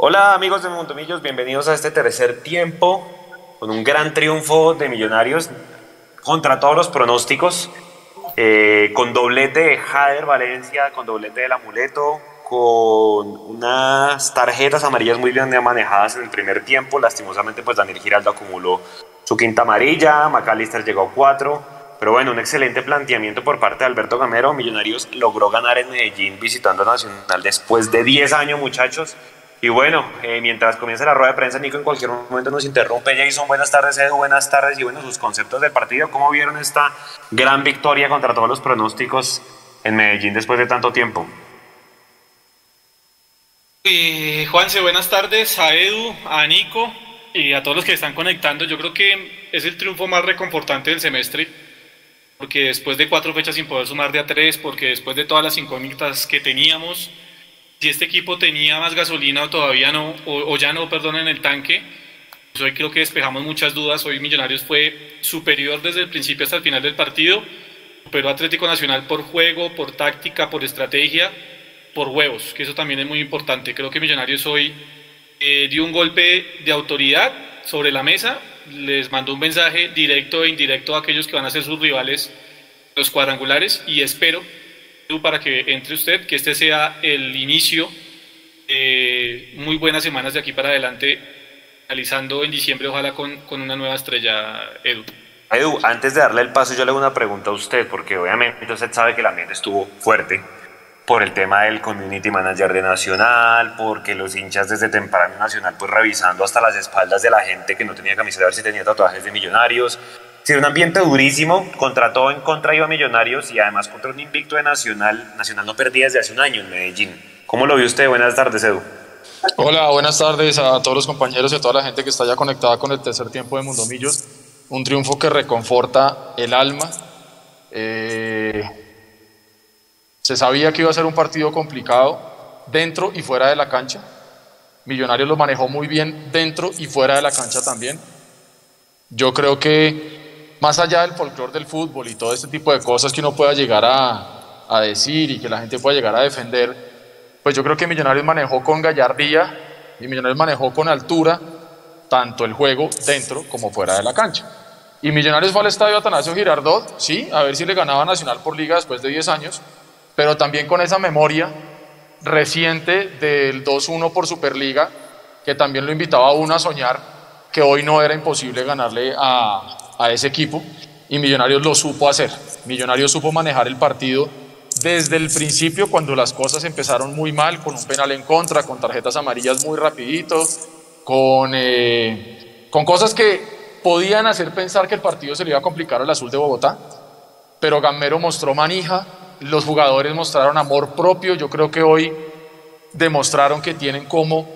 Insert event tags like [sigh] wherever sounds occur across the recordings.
Hola amigos de Montomillos, bienvenidos a este tercer tiempo con un gran triunfo de Millonarios contra todos los pronósticos, eh, con doblete de Jader Valencia, con doblete del amuleto, con unas tarjetas amarillas muy bien manejadas en el primer tiempo. Lastimosamente, pues Daniel Giraldo acumuló su quinta amarilla, McAllister llegó a cuatro. Pero bueno, un excelente planteamiento por parte de Alberto Gamero. Millonarios logró ganar en Medellín visitando a Nacional después de 10 años, muchachos. Y bueno, eh, mientras comienza la rueda de prensa, Nico en cualquier momento nos interrumpe. Jason, buenas tardes, Edu, buenas tardes. Y bueno, sus conceptos del partido. ¿Cómo vieron esta gran victoria contra todos los pronósticos en Medellín después de tanto tiempo? Eh, Juanse, buenas tardes a Edu, a Nico y a todos los que están conectando. Yo creo que es el triunfo más reconfortante del semestre, porque después de cuatro fechas sin poder sumar de a tres, porque después de todas las incógnitas que teníamos, si este equipo tenía más gasolina o todavía no, o, ya no, perdón, en el tanque, pues hoy creo que despejamos muchas dudas. Hoy Millonarios fue superior desde el principio hasta el final del partido, pero Atlético Nacional por juego, por táctica, por estrategia, por huevos, que eso también es muy importante. Creo que Millonarios hoy eh, dio un golpe de autoridad sobre la mesa, les mandó un mensaje directo e indirecto a aquellos que van a ser sus rivales, los cuadrangulares, y espero para que entre usted, que este sea el inicio de muy buenas semanas de aquí para adelante, realizando en diciembre, ojalá con, con una nueva estrella, Edu. Edu, antes de darle el paso, yo le hago una pregunta a usted, porque obviamente usted sabe que la mente estuvo fuerte por el tema del community manager de Nacional, porque los hinchas desde temprano Nacional, pues revisando hasta las espaldas de la gente que no tenía camiseta, a ver si tenía tatuajes de millonarios, Sí, un ambiente durísimo, contra todo en contra iba Millonarios y además contra un invicto de Nacional. Nacional no perdía desde hace un año en Medellín. ¿Cómo lo vio usted? Buenas tardes, Edu. Hola, buenas tardes a todos los compañeros y a toda la gente que está ya conectada con el tercer tiempo de Mundomillos. Un triunfo que reconforta el alma. Eh, se sabía que iba a ser un partido complicado dentro y fuera de la cancha. Millonarios lo manejó muy bien dentro y fuera de la cancha también. Yo creo que más allá del folclore del fútbol y todo este tipo de cosas que uno pueda llegar a, a, decir y que la gente pueda llegar a defender, pues yo creo que Millonarios manejó con gallardía y Millonarios manejó con altura tanto el juego dentro como fuera de la cancha. Y Millonarios fue al estadio Atanasio Girardot, sí, a ver si le ganaba Nacional por liga después de 10 años, pero también con esa memoria reciente del 2-1 por Superliga, que también lo invitaba a uno a soñar que hoy no era imposible ganarle a, a ese equipo y Millonarios lo supo hacer. Millonarios supo manejar el partido desde el principio cuando las cosas empezaron muy mal, con un penal en contra, con tarjetas amarillas muy rapidito, con, eh, con cosas que podían hacer pensar que el partido se le iba a complicar al azul de Bogotá, pero Gamero mostró manija, los jugadores mostraron amor propio, yo creo que hoy demostraron que tienen cómo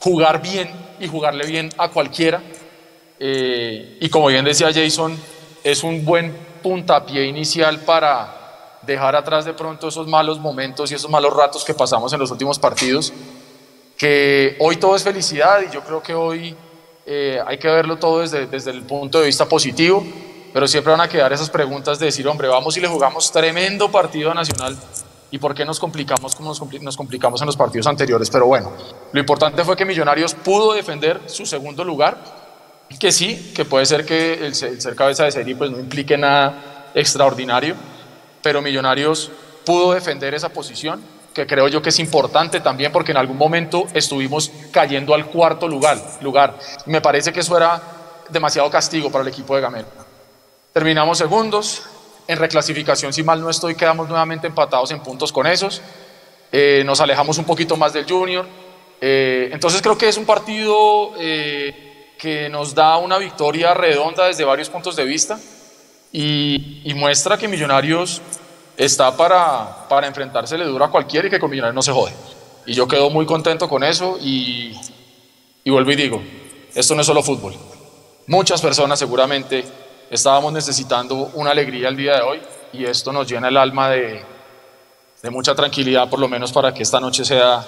jugar bien y jugarle bien a cualquiera, eh, y como bien decía Jason, es un buen puntapié inicial para dejar atrás de pronto esos malos momentos y esos malos ratos que pasamos en los últimos partidos, que hoy todo es felicidad y yo creo que hoy eh, hay que verlo todo desde, desde el punto de vista positivo, pero siempre van a quedar esas preguntas de decir, hombre, vamos y le jugamos tremendo partido a Nacional y por qué nos complicamos como nos complicamos en los partidos anteriores. Pero bueno, lo importante fue que Millonarios pudo defender su segundo lugar que sí, que puede ser que el, ser cabeza de serie pues no implique nada extraordinario, pero Millonarios pudo defender esa posición, que creo yo que es importante también porque en algún momento estuvimos cayendo al cuarto lugar. lugar. Me parece que eso era demasiado castigo para el equipo de Gamero. Terminamos segundos, en reclasificación, si mal no estoy, quedamos nuevamente empatados en puntos con esos. Eh, nos alejamos un poquito más del Junior. Eh, entonces creo que es un partido eh, que nos da una victoria redonda desde varios puntos de vista y, muestra que Millonarios está para, para enfrentársele duro a cualquiera y que con Millonarios no se jode. Y yo quedo muy contento con eso y, y vuelvo y digo, esto no es solo fútbol. Muchas personas seguramente estábamos necesitando una alegría el día de hoy y esto nos llena el alma de, de mucha tranquilidad, por lo menos para que esta noche sea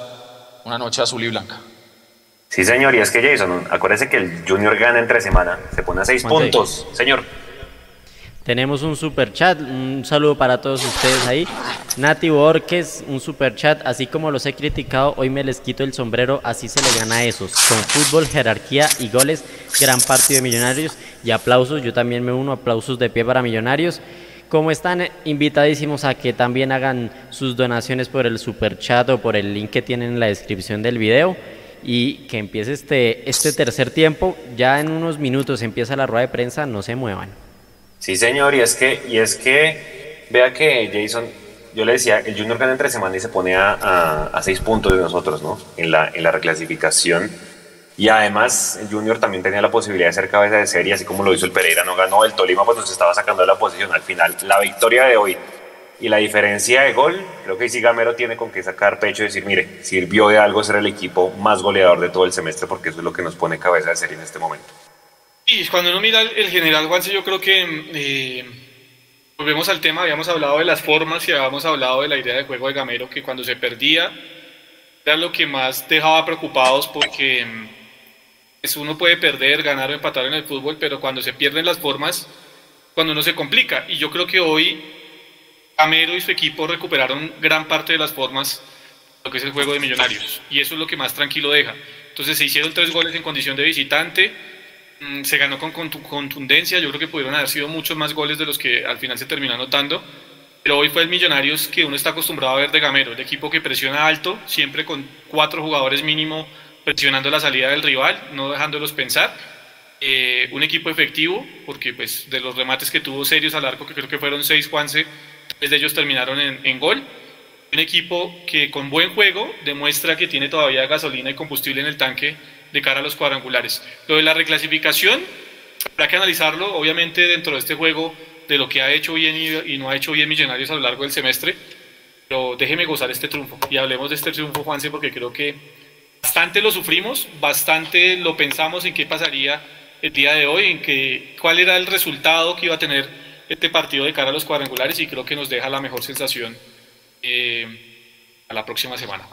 una noche azul y blanca. Sí, señor, y es que Jason, acuérdese que el Junior gana entre semana, se pone a seis puntos, señor. tenemos un super chat, un saludo para todos ustedes ahí. Nati Borges, un super chat, así como los he criticado, hoy me les quito el sombrero, así se le gana a esos. Con fútbol, jerarquía y goles, gran partido de Millonarios y aplausos, yo también me uno, aplausos de pie para Millonarios. Como están invitadísimos a que también hagan sus donaciones por el super chat o por el link que tienen en la descripción del video y que empiece este, este tercer tiempo. Ya en unos minutos empieza la rueda de prensa, no se muevan. Sí, señor, y es que, y es que vea que Jason, yo le decía, el Junior gana entre semana y se pone a, seis puntos de nosotros, ¿no? En la, en la reclasificación. Y además, el Junior también tenía la posibilidad de ser cabeza de serie, así como lo hizo el Pereira, no ganó el Tolima, pues nos estaba sacando de la posición al final. La victoria de hoy y la diferencia de gol, creo que sí Gamero tiene con qué sacar pecho y decir, mire, sirvió de algo ser el equipo más goleador de todo el semestre, porque eso es lo que nos pone cabeza de serie en este momento. Y cuando uno mira el general Juanse, yo creo que eh, volvemos al tema, habíamos hablado de las formas y habíamos hablado de la idea de juego de Gamero, que cuando se perdía era lo que más dejaba preocupados porque pues, uno puede perder, ganar o empatar en el fútbol, pero cuando se pierden las formas, cuando uno se complica. Y yo creo que hoy Gamero y su equipo recuperaron gran parte de las formas lo que es el juego de Millonarios. Y eso es lo que más tranquilo deja. Entonces se hicieron tres goles en condición de visitante, mm, se ganó con contundencia, yo creo que pudieron haber sido muchos más goles de los que al final se terminó anotando. Pero hoy fue el Millonarios que uno está acostumbrado a ver de Gamero, el equipo que presiona alto, siempre con cuatro jugadores mínimo presionando la salida del rival, no dejándolos pensar. Eh, un equipo efectivo, porque pues de los remates que tuvo serios al arco, que creo que fueron seis, Juanse, de ellos terminaron en, gol. Un equipo que con buen juego demuestra que tiene todavía gasolina y combustible en el tanque de cara a los cuadrangulares. Lo de la reclasificación, habrá que analizarlo, obviamente, dentro de este juego, de lo que ha hecho bien y, no ha hecho bien Millonarios a lo largo del semestre. Pero déjeme gozar este triunfo y hablemos de este triunfo, Juanse, porque creo que bastante lo sufrimos, bastante lo pensamos en qué pasaría el día de hoy, en que, cuál era el resultado que iba a tener este partido de cara a los cuadrangulares y creo que nos deja la mejor sensación eh, a la próxima semana.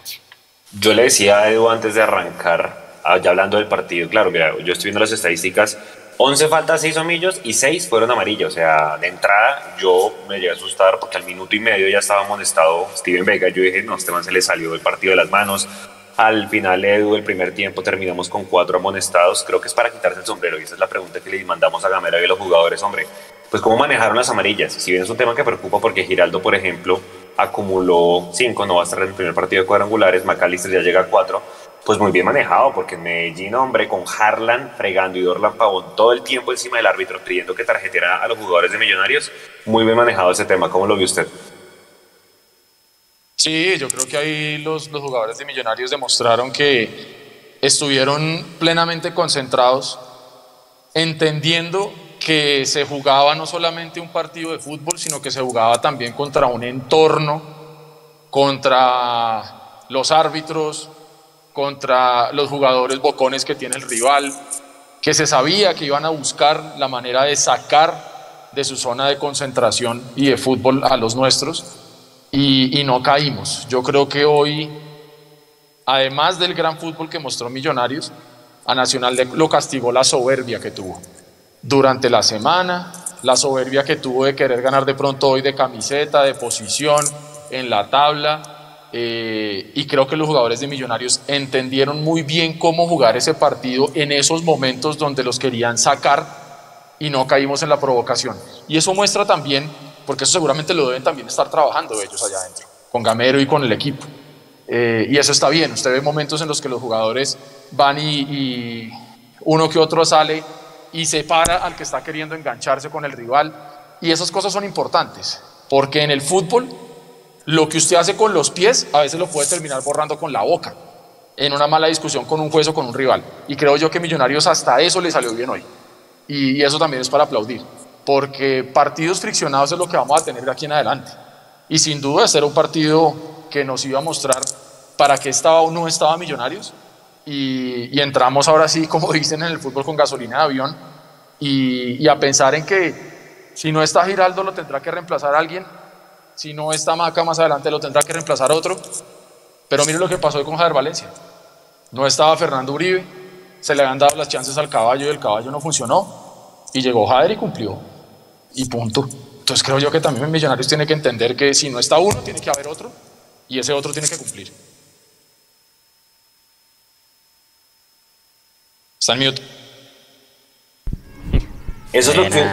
Yo le decía a Edu antes de arrancar, ah, ya hablando del partido, claro, mira, yo estoy viendo las estadísticas, 11 faltas, 6 homillos y 6 fueron amarillos. O sea, de entrada yo me llegué a asustar porque al minuto y medio ya estaba amonestado Steven Vega. Yo dije, no, Esteban se le salió el partido de las manos. Al final, Edu, el primer tiempo terminamos con cuatro amonestados. Creo que es para quitarse el sombrero y esa es la pregunta que le mandamos a Gamera y a los jugadores. Hombre, pues cómo manejaron las amarillas. Si bien es un tema que preocupa porque Giraldo, por ejemplo, acumuló cinco, no va a estar en el primer partido de cuadrangulares, McAllister ya llega a cuatro, pues muy bien manejado, porque en Medellín, hombre, con Harlan fregando y Dorlan Pavón todo el tiempo encima del árbitro, pidiendo que tarjetiera a los jugadores de Millonarios, muy bien manejado ese tema. ¿Cómo lo vio usted? Sí, yo creo que ahí los, los jugadores de Millonarios demostraron que estuvieron plenamente concentrados, entendiendo que se jugaba no solamente un partido de fútbol, sino que se jugaba también contra un entorno, contra los árbitros, contra los jugadores bocones que tiene el rival, que se sabía que iban a buscar la manera de sacar de su zona de concentración y de fútbol a los nuestros y, no caímos. Yo creo que hoy, además del gran fútbol que mostró Millonarios, a Nacional lo castigó la soberbia que tuvo durante la semana, la soberbia que tuvo de querer ganar de pronto hoy de camiseta, de posición en la tabla. Eh, y creo que los jugadores de Millonarios entendieron muy bien cómo jugar ese partido en esos momentos donde los querían sacar y no caímos en la provocación. Y eso muestra también, porque eso seguramente lo deben también estar trabajando ellos allá adentro, con Gamero y con el equipo. Eh, y eso está bien, usted ve momentos en los que los jugadores van y, y uno que otro sale y separa al que está queriendo engancharse con el rival. Y esas cosas son importantes, porque en el fútbol lo que usted hace con los pies a veces lo puede terminar borrando con la boca, en una mala discusión con un juez o con un rival. Y creo yo que Millonarios hasta eso le salió bien hoy. Y, eso también es para aplaudir, porque partidos friccionados es lo que vamos a tener de aquí en adelante. Y sin duda era un partido que nos iba a mostrar para qué estaba o no estaba Millonarios y, entramos ahora sí, como [laughs] dicen en el fútbol, con gasolina de avión y, a pensar en que si no está Giraldo lo tendrá que reemplazar alguien, si no está Maca más adelante lo tendrá que reemplazar otro. Pero mire lo que pasó con Javier Valencia. No estaba Fernando Uribe, se le habían dado las chances al caballo y el caballo no funcionó. Y llegó Javier y cumplió. y punto. Entonces creo yo que también Millonarios tiene que entender que si no está uno, tiene que haber otro y ese otro tiene que cumplir. Está en mute. Eso es lo que.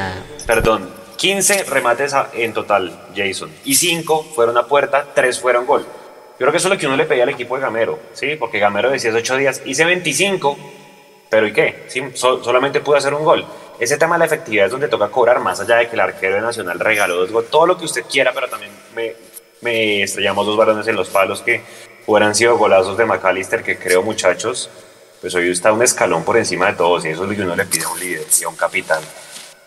Perdón, 15 remates en total, Jason. Y 5 fueron a puerta, 3 fueron gol. Yo creo que eso es lo que uno le pedía al equipo de Gamero, ¿sí? Porque Gamero decía hace 8 días, hice 25, pero ¿y qué? ¿Sí? solamente pude hacer un gol. Ese tema de la efectividad es donde toca cobrar, más allá de que el arquero de Nacional regaló dos goles, todo lo que usted quiera, pero también me, me estrellamos dos balones en los palos que hubieran sido golazos de McAllister, que creo, muchachos, pues hoy está un escalón por encima de todos y eso es lo que uno le pide a un líder y a un capitán.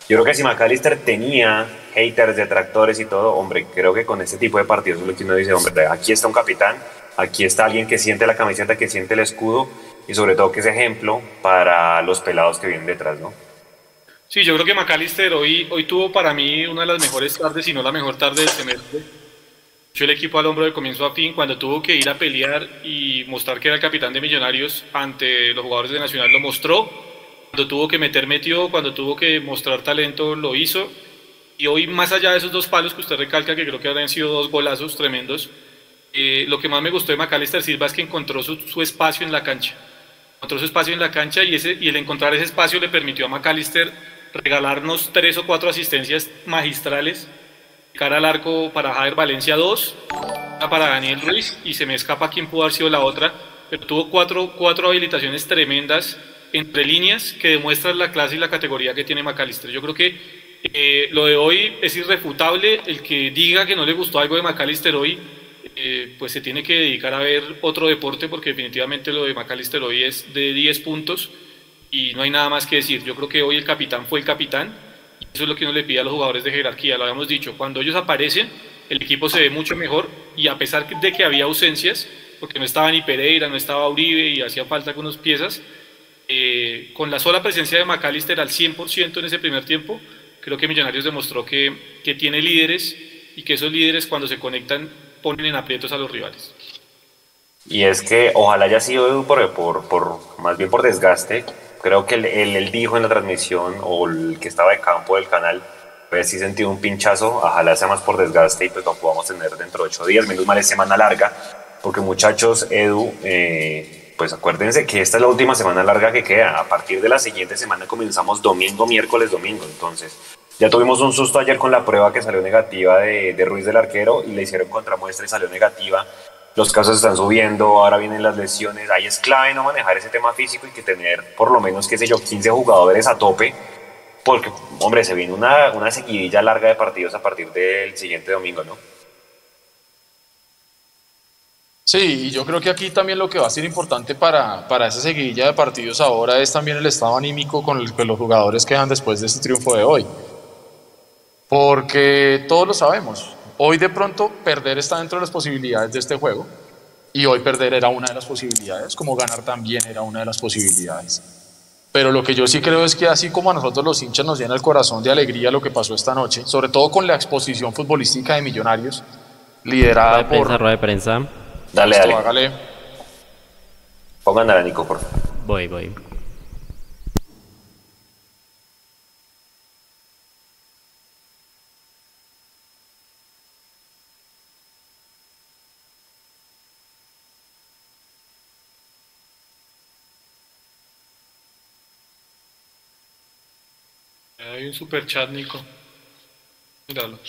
Yo creo que si McAllister tenía haters, detractores y todo, hombre, creo que con este tipo de partidos es lo que uno dice, hombre, aquí está un capitán, aquí está alguien que siente la camiseta, que siente el escudo y sobre todo que es ejemplo para los pelados que vienen detrás, ¿no? Sí, yo creo que McAllister hoy, hoy tuvo para mí una de las mejores tardes, si no la mejor tarde del semestre. Echó el equipo al hombro de comienzo a fin cuando tuvo que ir a pelear y mostrar que era el capitán de Millonarios ante los jugadores de Nacional lo mostró cuando tuvo que meter, metió. Cuando tuvo que mostrar talento, lo hizo. Y hoy, más allá de esos dos palos que usted recalca, que creo que habrían sido dos golazos tremendos, eh, lo que más me gustó de Macalister Silva es que encontró su, espacio en la cancha. Encontró su espacio en la cancha y, ese, y el encontrar ese espacio le permitió a Macalister regalarnos tres o cuatro asistencias magistrales. Cara al arco para Javier Valencia 2, para Daniel Ruiz y se me escapa quién pudo haber sido la otra, pero tuvo cuatro, cuatro habilitaciones tremendas entre líneas que demuestran la clase y la categoría que tiene McAllister. Yo creo que eh, lo de hoy es irrefutable. El que diga que no le gustó algo de McAllister hoy, eh, pues se tiene que dedicar a ver otro deporte porque definitivamente lo de McAllister hoy es de 10 puntos y no hay nada más que decir. Yo creo que hoy el capitán fue el capitán eso es lo que uno le pide a los jugadores de jerarquía. Lo habíamos dicho, cuando ellos aparecen, el equipo se ve mucho mejor y a pesar de que había ausencias, porque no estaba ni Pereira, no estaba Uribe y hacía falta algunas piezas, eh, con la sola presencia de McAllister al 100% en ese primer tiempo, creo que Millonarios demostró que, que tiene líderes y que esos líderes cuando se conectan ponen en aprietos a los rivales. Y es que ojalá haya sido por, por, por más bien por desgaste. Creo que él, él, dijo en la transmisión o el que estaba de campo del canal, pues sí sentido un pinchazo. Ojalá sea más por desgaste y pues lo podamos tener dentro de ocho días. Menos mal es semana larga, porque muchachos, Edu, eh, pues acuérdense que esta es la última semana larga que queda. A partir de la siguiente semana comenzamos domingo, miércoles, domingo. Entonces, ya tuvimos un susto ayer con la prueba que salió negativa de, de Ruiz del arquero y le hicieron contramuestra y salió negativa. Los casos están subiendo, ahora vienen las lesiones. Ahí es clave no manejar ese tema físico y que tener por lo menos, qué sé yo, 15 jugadores a tope. Porque, hombre, se viene una, una seguidilla larga de partidos a partir del siguiente domingo, ¿no? Sí, y yo creo que aquí también lo que va a ser importante para, para esa seguidilla de partidos ahora es también el estado anímico con el que los jugadores quedan después de este triunfo de hoy. Porque todos lo sabemos, hoy de pronto perder está dentro de las posibilidades de este juego y hoy perder era una de las posibilidades, como ganar también era una de las posibilidades. Pero lo que yo sí creo es que así como a nosotros los hinchas nos llena el corazón de alegría lo que pasó esta noche, sobre todo con la exposición futbolística de Millonarios, liderada por... Prensa, de prensa Dale, dale. Hágale. Pongan a Nico, por favor. Voy, voy. Un super chat, Nico. Míralo.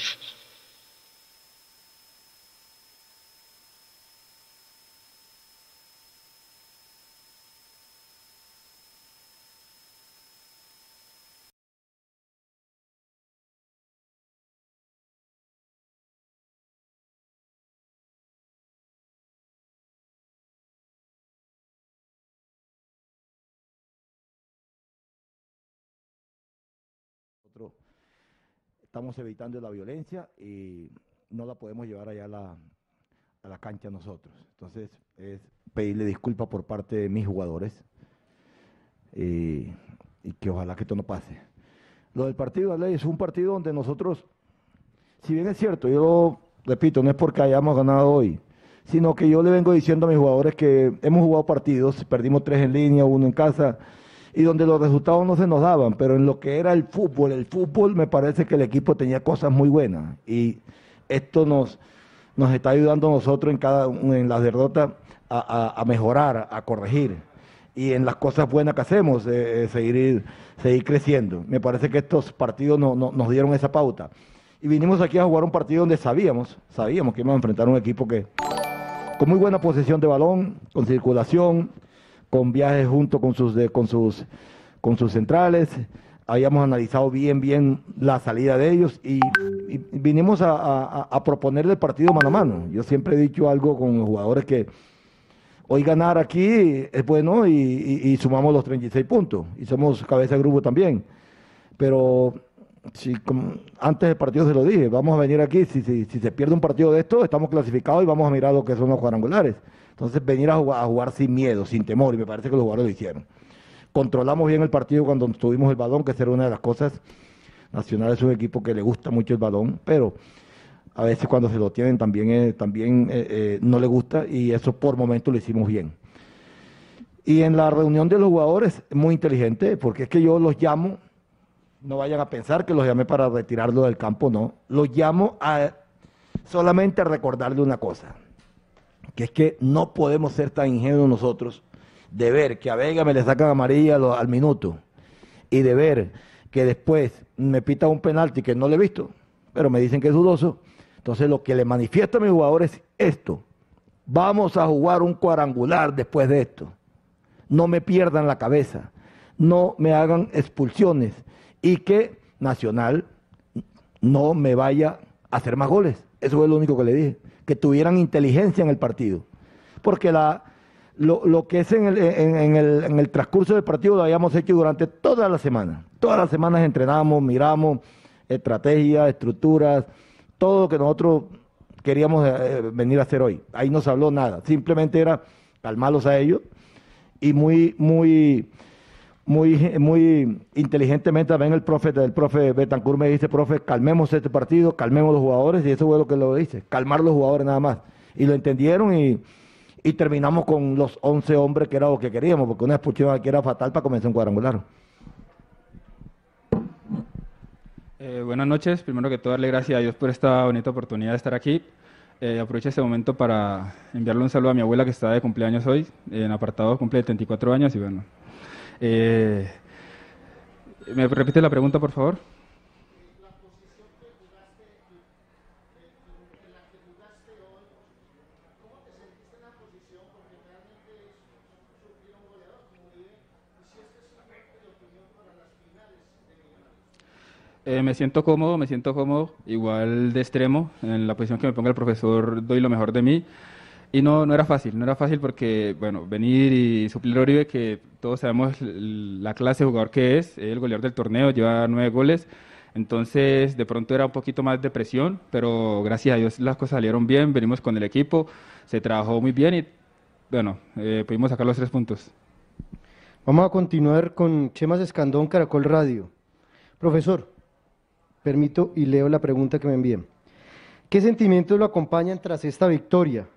Estamos evitando la violencia y no la podemos llevar allá a la, cancha nosotros. Entonces, es pedirle disculpas por parte de mis jugadores y, que ojalá que esto no pase. Lo del partido, ley es un partido donde nosotros, si bien es cierto, yo repito, no es porque hayamos ganado hoy, sino que yo le vengo diciendo a mis jugadores que hemos jugado partidos, perdimos tres en línea, uno en casa, y donde los resultados no se nos daban, pero en lo que era el fútbol, el fútbol me parece que el equipo tenía cosas muy buenas y esto nos, nos está ayudando a nosotros en, cada, en las derrotas a, mejorar, a corregir y en las cosas buenas que hacemos, eh, eh, seguir, seguir creciendo. Me parece que estos partidos no, nos dieron esa pauta. Y vinimos aquí a jugar un partido donde sabíamos, sabíamos que íbamos a enfrentar un equipo que con muy buena posesión de balón, con circulación, con viajes junto con sus, con sus, con sus centrales. Habíamos analizado bien, bien la salida de ellos y, vinimos a, a, proponerle el partido mano a mano. Yo siempre he dicho algo con los jugadores que hoy ganar aquí es bueno y, sumamos los 36 puntos y somos cabeza de grupo también. Pero antes del partido se lo dije, vamos a venir aquí, si, si, si, se pierde un partido de esto, estamos clasificados y vamos a mirar lo que son los cuadrangulares. Entonces venir a jugar, sin miedo, sin temor, y me parece que los jugadores lo hicieron. Controlamos bien el partido cuando tuvimos el balón, que era una de las cosas. Nacional es un equipo que le gusta mucho el balón, pero a veces cuando se lo tienen también, eh, también eh, eh, no le gusta y eso por momento lo hicimos bien. Y en la reunión de los jugadores, muy inteligente, porque es que yo los llamo, no vayan a pensar que los llamé para retirarlo del campo, no. Los llamo a solamente a recordarle una cosa que es que no podemos ser tan ingenuos nosotros de ver que a Vega me le sacan amarilla al minuto y de ver que después me pita un penalti que no le he visto, pero me dicen que es dudoso. Entonces lo que le manifiesto a mis jugadores es esto. Vamos a jugar un cuadrangular después de esto. No me pierdan la cabeza. No me hagan expulsiones. Y que Nacional no me vaya a hacer más goles. Eso es lo único que le dije que tuvieran inteligencia en el partido. Porque lo, que es en el, transcurso del partido lo habíamos hecho durante toda la semana. Todas las semanas entrenamos, miramos estrategias, estructuras, todo lo que nosotros queríamos eh, venir a hacer hoy. Ahí no se habló nada. Simplemente era calmarlos a ellos y muy, muy muy, muy inteligentemente también el profe, el profe Betancourt me dice, profe, calmemos este partido, calmemos los jugadores, y eso fue lo que lo dice, calmar los jugadores nada más. Y lo entendieron y, terminamos con los 11 hombres que era lo que queríamos, porque una expulsión aquí era fatal para comenzar un cuadrangular. Eh, buenas noches, primero que todo darle gracias a Dios por esta bonita oportunidad de estar aquí. Eh, aprovecho este momento para enviarle un saludo a mi abuela que está de cumpleaños hoy, en apartado cumple 34 años y bueno, eh, ¿Me repite la pregunta, por favor? Eh, me siento cómodo, me siento cómodo, igual de extremo, en la posición que me ponga el profesor doy lo mejor de mí. Y no, no era fácil, no era fácil porque, bueno, venir y suplir a Oribe, que todos sabemos la clase de jugador que es, el goleador del torneo, lleva nueve goles, entonces de pronto era un poquito más de presión, pero gracias a Dios las cosas salieron bien, venimos con el equipo, se trabajó muy bien y, bueno, eh, pudimos sacar los tres puntos. Vamos a continuar con Chemas Escandón, Caracol Radio. Profesor, permito y leo la pregunta que me envían. ¿Qué sentimientos lo acompañan tras esta victoria?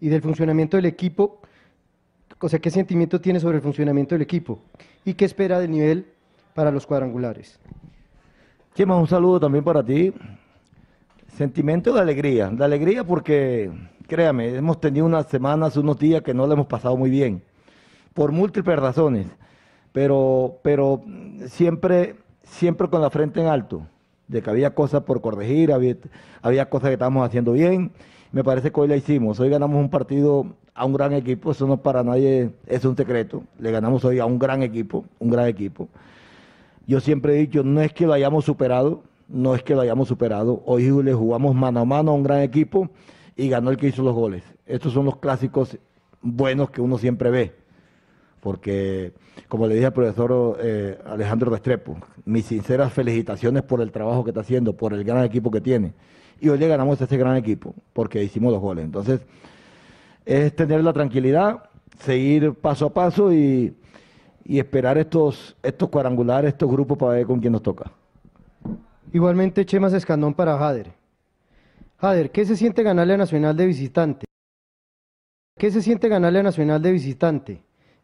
Y del funcionamiento del equipo, o sea, qué sentimiento tiene sobre el funcionamiento del equipo y qué espera del nivel para los cuadrangulares. Chema, un saludo también para ti. Sentimiento de alegría, de alegría porque, créame, hemos tenido unas semanas, unos días que no lo hemos pasado muy bien, por múltiples razones, pero, pero siempre, siempre con la frente en alto, de que había cosas por corregir, había, había cosas que estábamos haciendo bien me parece que hoy la hicimos. Hoy ganamos un partido a un gran equipo, eso no para nadie, es un secreto. Le ganamos hoy a un gran equipo, un gran equipo. Yo siempre he dicho, no es que lo hayamos superado, no es que lo hayamos superado. Hoy le jugamos mano a mano a un gran equipo y ganó el que hizo los goles. Estos son los clásicos buenos que uno siempre ve. Porque, como le dije al profesor eh, Alejandro Restrepo, mis sinceras felicitaciones por el trabajo que está haciendo, por el gran equipo que tiene y hoy le ganamos a ese gran equipo porque hicimos los goles. Entonces, es tener la tranquilidad, seguir paso a paso y, esperar estos, estos cuadrangulares, estos grupos para ver con quién nos toca. Igualmente, Chemas Escandón para Jader. Jader, ¿qué se siente ganarle a Nacional de visitante? ¿Qué se siente ganarle a Nacional de visitante?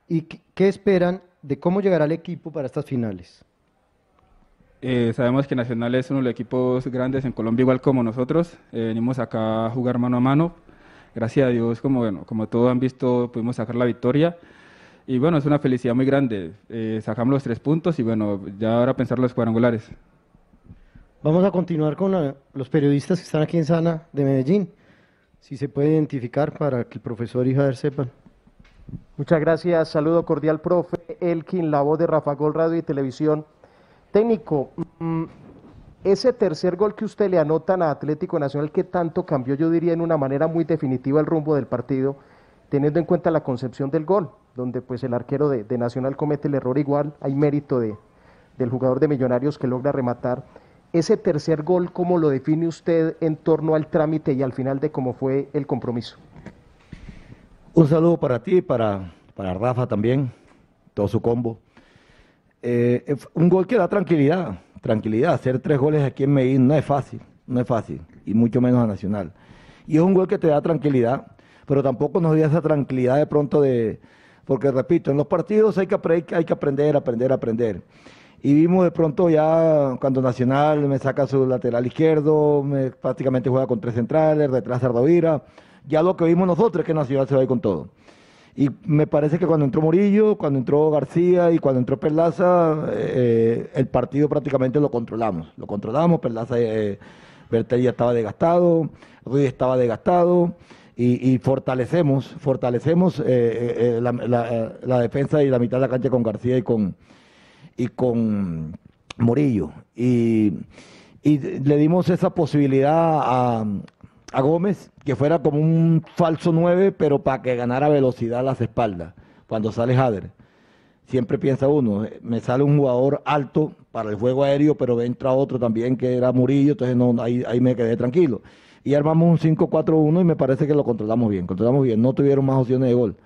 ¿Y qué esperan de cómo llegará el equipo para estas finales. Eh, sabemos que Nacional es uno de los equipos grandes en Colombia, igual como nosotros. Eh, venimos acá a jugar mano a mano. Gracias a Dios, como, bueno, como todos han visto, pudimos sacar la victoria. Y bueno, es una felicidad muy grande. Eh, sacamos los tres puntos y bueno, ya ahora pensar los cuadrangulares. Vamos a continuar con la- los periodistas que están aquí en Sana de Medellín. Si se puede identificar para que el profesor y Jader sepan. Muchas gracias, saludo cordial, profe Elkin, la voz de Rafa Gol Radio y Televisión. Técnico, mm, ese tercer gol que usted le anotan a Atlético Nacional, que tanto cambió, yo diría, en una manera muy definitiva el rumbo del partido, teniendo en cuenta la concepción del gol, donde pues el arquero de, de Nacional comete el error igual, hay mérito de, del jugador de Millonarios que logra rematar. Ese tercer gol, ¿cómo lo define usted en torno al trámite y al final de cómo fue el compromiso? Un saludo para ti, para, para Rafa también, todo su combo. Eh, eh, un gol que da tranquilidad, tranquilidad. Hacer tres goles aquí en Medellín no es fácil, no es fácil, y mucho menos a Nacional. Y es un gol que te da tranquilidad, pero tampoco nos dio esa tranquilidad de pronto de, porque repito, en los partidos hay que, hay que aprender, aprender, aprender. Y vimos de pronto ya cuando Nacional me saca su lateral izquierdo, me, prácticamente juega con tres centrales, detrás Ardovira. Ya lo que vimos nosotros es que Nacional se va a ir con todo. Y me parece que cuando entró Murillo, cuando entró García y cuando entró Perlaza, eh, el partido prácticamente lo controlamos. Lo controlamos, Perlaza, eh, Bertel ya estaba desgastado, Ruiz estaba desgastado y, fortalecemos, fortalecemos eh, eh, la, defensa y la mitad de la cancha con García y con, y con Murillo. Y le dimos esa posibilidad a, a Gómez, que fuera como un falso 9, pero para que ganara velocidad a las espaldas, cuando sale Jader. Siempre piensa uno, eh, me sale un jugador alto para el juego aéreo, pero entra otro también que era Murillo, entonces no, ahí, ahí me quedé tranquilo. Y armamos un 5-4-1 y me parece que lo controlamos bien, controlamos bien, no tuvieron más opciones de gol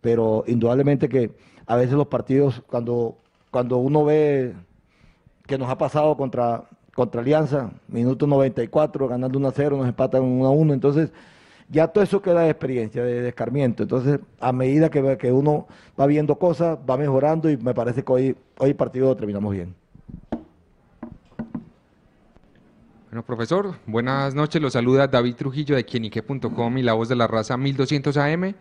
pero indudablemente que a veces los partidos, cuando, cuando uno ve que nos ha pasado contra, contra Alianza, minuto 94, ganando 1 a 0, nos empatan 1 a 1, entonces ya todo eso queda de experiencia, de, de escarmiento. Entonces, a medida que, que uno va viendo cosas, va mejorando y me parece que hoy, hoy partido terminamos bien. Bueno, profesor, buenas noches. Lo saluda David Trujillo de quienique.com y la voz de la raza 1200 AM.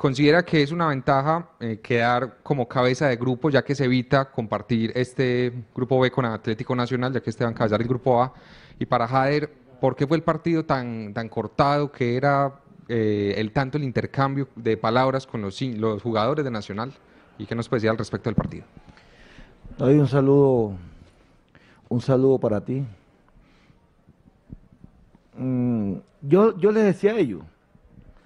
¿Considera que es una ventaja eh, quedar como cabeza de grupo, ya que se evita compartir este grupo B con Atlético Nacional, ya que este va a encabezar el grupo A? Y para Jader, ¿por qué fue el partido tan, tan cortado que era eh, el tanto el intercambio de palabras con los, jugadores de Nacional? ¿Y qué nos puede decir al respecto del partido? Doy un saludo, un saludo para ti. Mm, yo, yo les decía a ellos,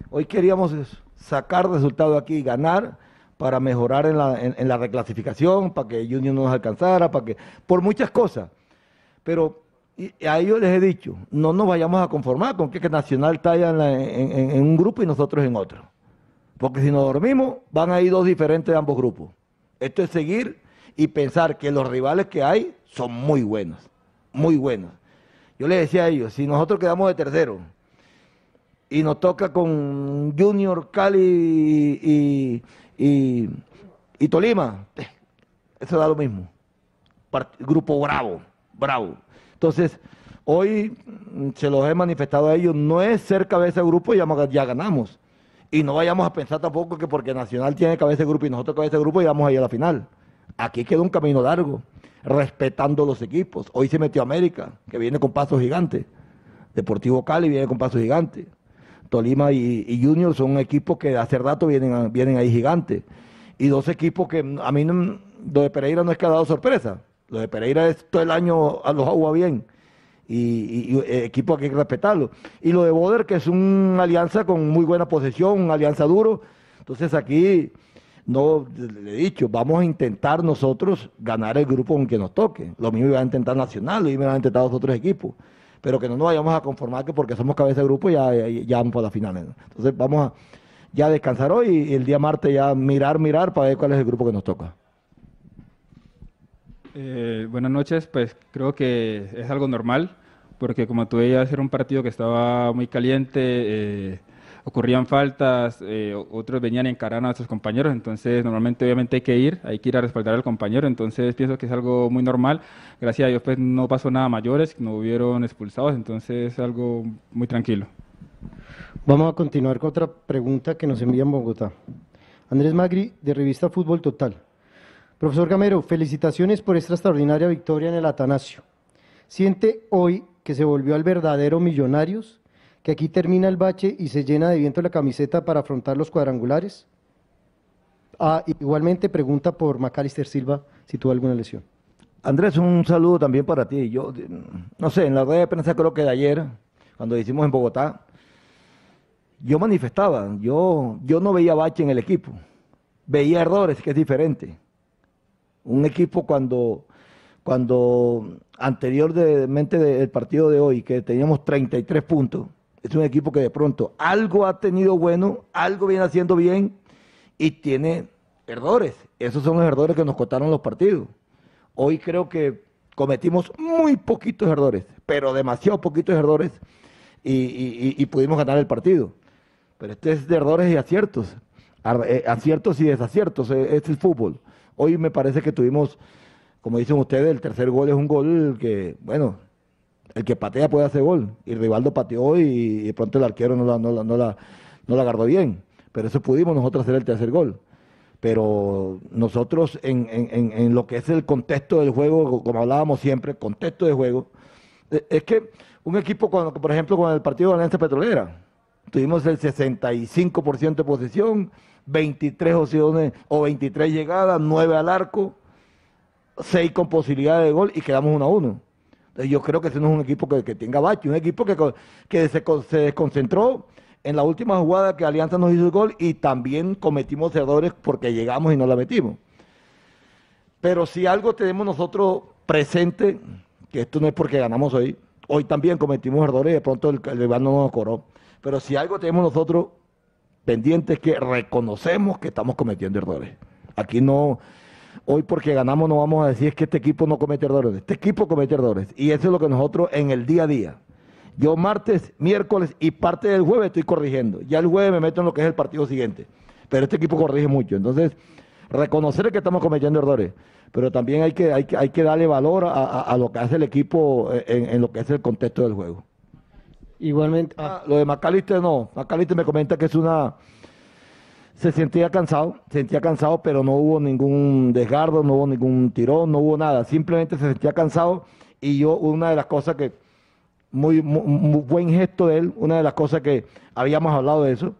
hoy queríamos es- sacar resultado aquí, ganar para mejorar en la, en, la reclasificación, para que Junior no nos alcanzara, para que, por muchas cosas. Pero y a ellos les he dicho, no nos vayamos a conformar con que, que Nacional está en- en- en un grupo y nosotros en otro. Porque si nos dormimos, van a ir dos diferentes de ambos grupos. Esto es seguir y pensar que los rivales que hay son muy buenos, muy buenos. Yo les decía a ellos, si nosotros quedamos de tercero y nos toca con Junior, Cali y, Tolima, eso da lo mismo. Grupo bravo, bravo. Entonces, hoy mm, se los he manifestado a ellos, no es ser cabeza de grupo, ya, ya ganamos. Y no vayamos a pensar tampoco que porque Nacional tiene cabeza de grupo y nosotros cabeza de grupo, ya vamos a ir a la final. Aquí queda un camino largo, respetando los equipos. Hoy se metió América, que viene con pasos gigantes. Deportivo Cali viene con pasos gigantes. Tolima y, y Junior son equipos que hace rato vienen, vienen ahí gigantes. Y dos equipos que a mí no, lo de Pereira no es que ha dado sorpresa. Lo de Pereira es todo el año a los agua bien. Y, eh, equipo que hay que respetarlo. Y lo de Boder, que es una alianza con muy buena posesión, una alianza duro. Entonces aquí, no le he dicho, vamos a intentar nosotros ganar el grupo con que nos toque. Lo mismo iba a intentar Nacional, lo mismo iban a intentar los otros equipos. Pero que no nos vayamos a conformar que porque somos cabeza de grupo ya, ya, vamos para la final. ¿no? Entonces vamos a ya descansar hoy y el día martes ya mirar, mirar para ver cuál es el grupo que nos toca. Eh, buenas noches, pues creo que es algo normal, porque como tú veías era un partido que estaba muy caliente, eh, ocurrían faltas, eh, otros venían encarando a nuestros compañeros, entonces normalmente obviamente hay que ir, hay que ir a respaldar al compañero, entonces pienso que es algo muy normal, gracias a Dios pues no pasó nada mayores, no hubieron expulsados, entonces es algo muy tranquilo. Vamos a continuar con otra pregunta que nos envía en Bogotá. Andrés Magri, de revista Fútbol Total. Profesor Gamero, felicitaciones por esta extraordinaria victoria en el Atanasio. ¿Siente hoy que se volvió al verdadero Millonarios? ¿Que aquí termina el bache y se llena de viento la camiseta para afrontar los cuadrangulares? Ah, igualmente pregunta por Macalister Silva si tuvo alguna lesión. Andrés, un saludo también para ti. Yo, no sé, en la red de prensa creo que de ayer, cuando hicimos en Bogotá, yo manifestaba, yo, yo no veía bache en el equipo, veía errores, que es diferente. Un equipo cuando, cuando anteriormente del partido de hoy, que teníamos 33 puntos, es un equipo que de pronto algo ha tenido bueno, algo viene haciendo bien y tiene errores. Esos son los errores que nos costaron los partidos. Hoy creo que cometimos muy poquitos errores, pero demasiado poquitos errores y, pudimos ganar el partido. Pero este es de errores y aciertos, eh, aciertos y desaciertos, eh, es el fútbol. Hoy me parece que tuvimos, como dicen ustedes, el tercer gol es un gol que, bueno, el que patea puede hacer gol. Y Rivaldo pateó y, de pronto el arquero no la, no, la, no, la, no la agarró bien. Pero eso pudimos nosotros hacer el tercer gol. Pero nosotros en, en, en, lo que es el contexto del juego, como hablábamos siempre, contexto de juego, e, es que un equipo, cuando, por ejemplo, con el partido de Alianza Petrolera, tuvimos el 65% de posesión, 23 opciones o 23 llegadas, 9 al arco, 6 con posibilidad de gol y quedamos 1 a 1. Entonces yo creo que ese no es un equipo que, tenga bache, un equipo que, que se, se, desconcentró en la última jugada que Alianza nos hizo el gol y también cometimos errores porque llegamos y no la metimos. Pero si algo tenemos nosotros presente, que esto no es porque ganamos hoy, hoy también cometimos errores y de pronto el, el no nos cobró. Pero si algo tenemos nosotros pendiente es que reconocemos que estamos cometiendo errores. Aquí no, hoy porque ganamos no vamos a decir que este equipo no comete errores. Este equipo comete errores. Y eso es lo que nosotros en el día a día. Yo martes, miércoles y parte del jueves estoy corrigiendo. Ya el jueves me meto en lo que es el partido siguiente. Pero este equipo corrige mucho. Entonces, reconocer que estamos cometiendo errores. Pero también hay que, hay que, hay que darle valor a, lo que hace el equipo en, en lo que es el contexto del juego. Igualmente. Ah, lo de Macalister no. Macalister me comenta que es una. Se sentía cansado, se sentía cansado, pero no hubo ningún desgardo, no hubo ningún tirón, no hubo nada. Simplemente se sentía cansado. Y yo, una de las cosas que. Muy, muy, buen gesto de él, una de las cosas que habíamos hablado de eso,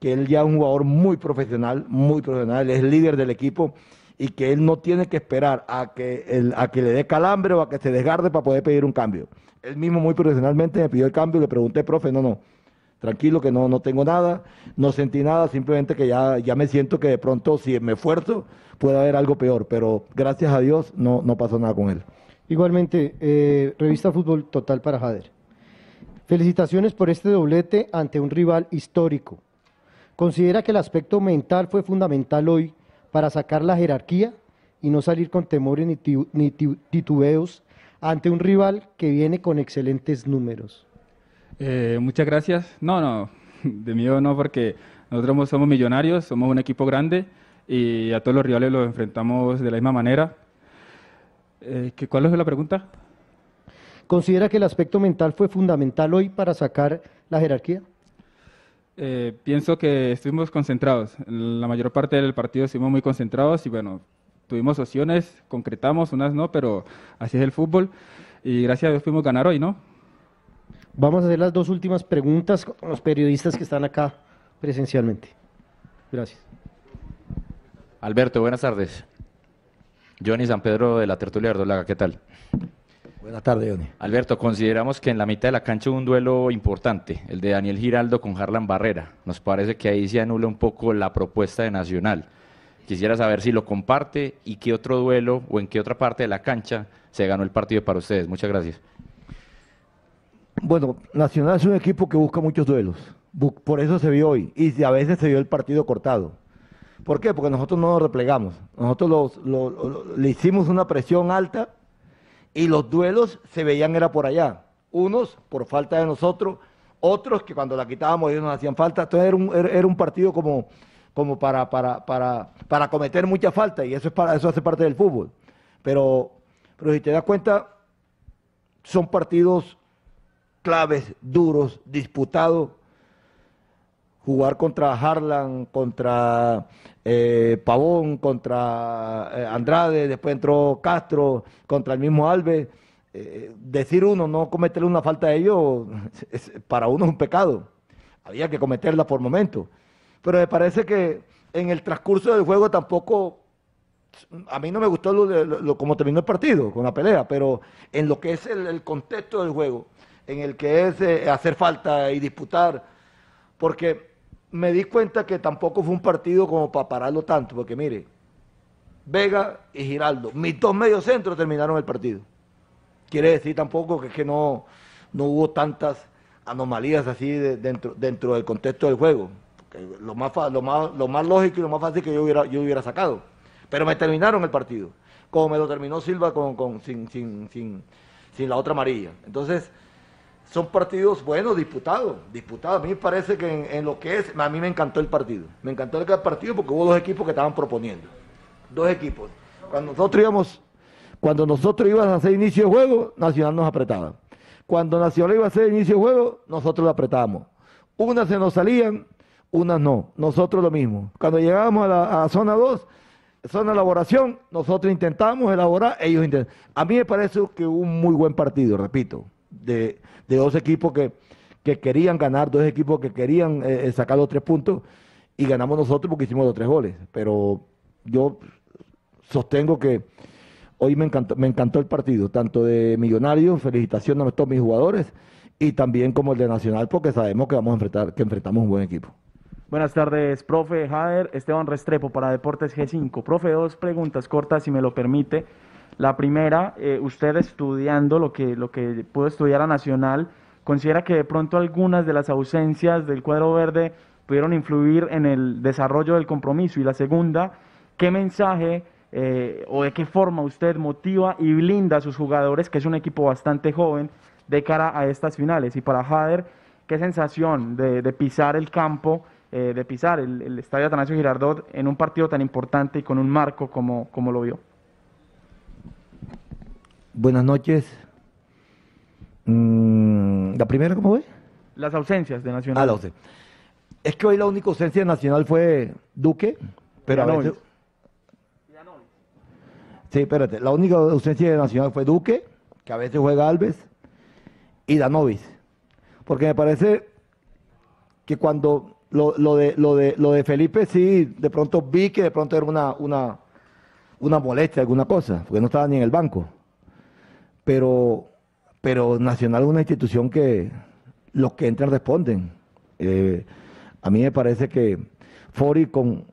que él ya es un jugador muy profesional, muy profesional, es líder del equipo y que él no tiene que esperar a que, a que le dé calambre o a que se desgarde para poder pedir un cambio. Él mismo muy profesionalmente me pidió el cambio y le pregunté, profe, no, no, tranquilo que no, no tengo nada, no sentí nada, simplemente que ya, ya me siento que de pronto si me esfuerzo puede haber algo peor, pero gracias a Dios no, no pasó nada con él. Igualmente, eh, revista Fútbol Total para Jader. Felicitaciones por este doblete ante un rival histórico. ¿Considera que el aspecto mental fue fundamental hoy para sacar la jerarquía y no salir con temores ni, ni titubeos ante un rival que viene con excelentes números? Eh, muchas gracias. No, no, [laughs] de miedo no, porque nosotros somos millonarios, somos un equipo grande y a todos los rivales los enfrentamos de la misma manera. Eh, ¿Cuál es la pregunta? ¿Considera que el aspecto mental fue fundamental hoy para sacar la jerarquía? Eh, pienso que estuvimos concentrados. La mayor parte del partido estuvimos muy concentrados y bueno, tuvimos opciones, concretamos, unas no, pero así es el fútbol y gracias a Dios fuimos ganar hoy, ¿no? Vamos a hacer las dos últimas preguntas con los periodistas que están acá presencialmente. Gracias. Alberto, buenas tardes. Johnny San Pedro de la Tertulia Ardolaga, ¿qué tal? Buenas tardes, Johnny. Alberto, consideramos que en la mitad de la cancha hubo un duelo importante, el de Daniel Giraldo con Harlan Barrera. Nos parece que ahí se anula un poco la propuesta de Nacional. Quisiera saber si lo comparte y qué otro duelo o en qué otra parte de la cancha se ganó el partido para ustedes. Muchas gracias. Bueno, Nacional es un equipo que busca muchos duelos. Por eso se vio hoy. Y a veces se vio el partido cortado. ¿Por qué? Porque nosotros no nos replegamos. Nosotros le hicimos una presión alta y los duelos se veían era por allá. Unos por falta de nosotros, otros que cuando la quitábamos ellos nos hacían falta. Entonces era un, partido como, para, cometer mucha falta y eso, es para, eso hace parte del fútbol. Pero si te das cuenta, son partidos claves, duros, disputados. Jugar contra Harlan, contra eh, Pavón, contra eh, Andrade, después entró Castro, contra el mismo Alves. Eh, decir uno, no cometerle una falta a ellos, [laughs] para uno es un pecado. Había que cometerla por momento. Pero me parece que en el transcurso del juego tampoco a mí no me gustó lo, lo- lo- cómo terminó el partido, con la pelea, pero en lo que es el contexto del juego, en el que es eh, hacer falta y disputar, porque me di cuenta que tampoco fue un partido como para pararlo tanto, porque mire, Vega y Giraldo, mis dos mediocentros terminaron el partido. Quiere decir tampoco que, es que no, no hubo tantas anomalías así de- dentro, dentro del contexto del juego. Lo, más, lo, más, lo más lógico y lo más fácil que yo hubiera, yo hubiera sacado. Pero me terminaron el partido, como me lo terminó Silva con, con- sin, sin, sin, sin la otra amarilla. Entonces, son partidos buenos, disputados, disputados. A mí me parece que en, lo que es, a mí me encantó el partido. Me encantó el partido porque hubo dos equipos que estaban proponiendo. Dos equipos. Cuando nosotros íbamos, cuando nosotros íbamos a hacer inicio de juego, Nacional nos apretaba. Cuando Nacional iba a hacer inicio de juego, nosotros lo apretábamos. Unas se nos salían, unas no. Nosotros lo mismo. Cuando llegábamos a la zona 2, zona de elaboración, nosotros intentábamos elaborar, ellos intentan. A mí me parece que hubo un muy buen partido, repito, de, de dos equipos que, que querían ganar, dos equipos que querían eh, eh, sacar los tres puntos y ganamos nosotros porque hicimos los tres goles. Pero yo sostengo que hoy me encantó, me encantó el partido, tanto de Millonarios, felicitaciones a todos mis jugadores, y también como el de Nacional, porque sabemos que vamos a enfrentar, que enfrentamos un buen equipo. Buenas tardes, profe Jader, Esteban Restrepo para Deportes G5. Profe, dos preguntas cortas, si me lo permite. La primera, eh, usted estudiando lo que, lo que pudo estudiar a Nacional, ¿considera que de pronto algunas de las ausencias del cuadro verde pudieron influir en el desarrollo del compromiso? Y la segunda, ¿qué mensaje eh, o de qué forma usted motiva y blinda a sus jugadores, que es un equipo bastante joven, de cara a estas finales? Y para Jader, ¿qué sensación de, pisar el campo? eh, de pisar el, el estadio Atanasio Girardot en un partido tan importante y con un marco como, como lo vio. Buenas noches. Mm, ¿La primera cómo fue? Las ausencias de Nacional. Ah, la ausencia. Es que hoy la única ausencia nacional fue Duque, pero a veces... Sí, espérate. La única ausencia de Nacional fue Duque, que a veces juega Alves, y Danovis. Porque me parece que cuando lo, lo de, lo, de, lo de Felipe sí, de pronto vi que de pronto era una, una, una molestia, alguna cosa, porque no estaba ni en el banco. Pero, pero Nacional es una institución que los que entran responden. Eh, a mí me parece que Fori con,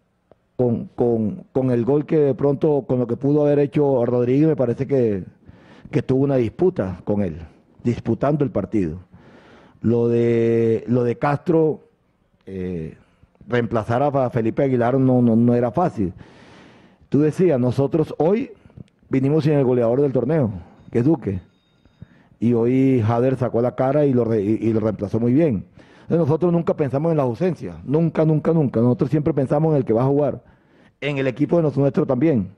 con, con, con el gol que de pronto, con lo que pudo haber hecho Rodríguez, me parece que, que tuvo una disputa con él, disputando el partido. Lo de, lo de Castro, eh, reemplazar a Felipe Aguilar no, no, no era fácil. Tú decías, nosotros hoy vinimos sin el goleador del torneo, que es Duque. Y hoy Jader sacó la cara y lo, re- y, lo reemplazó muy bien. Nosotros nunca pensamos en las ausencias, nunca, nunca, nunca. Nosotros siempre pensamos en el que va a jugar. En el equipo de nuestro también.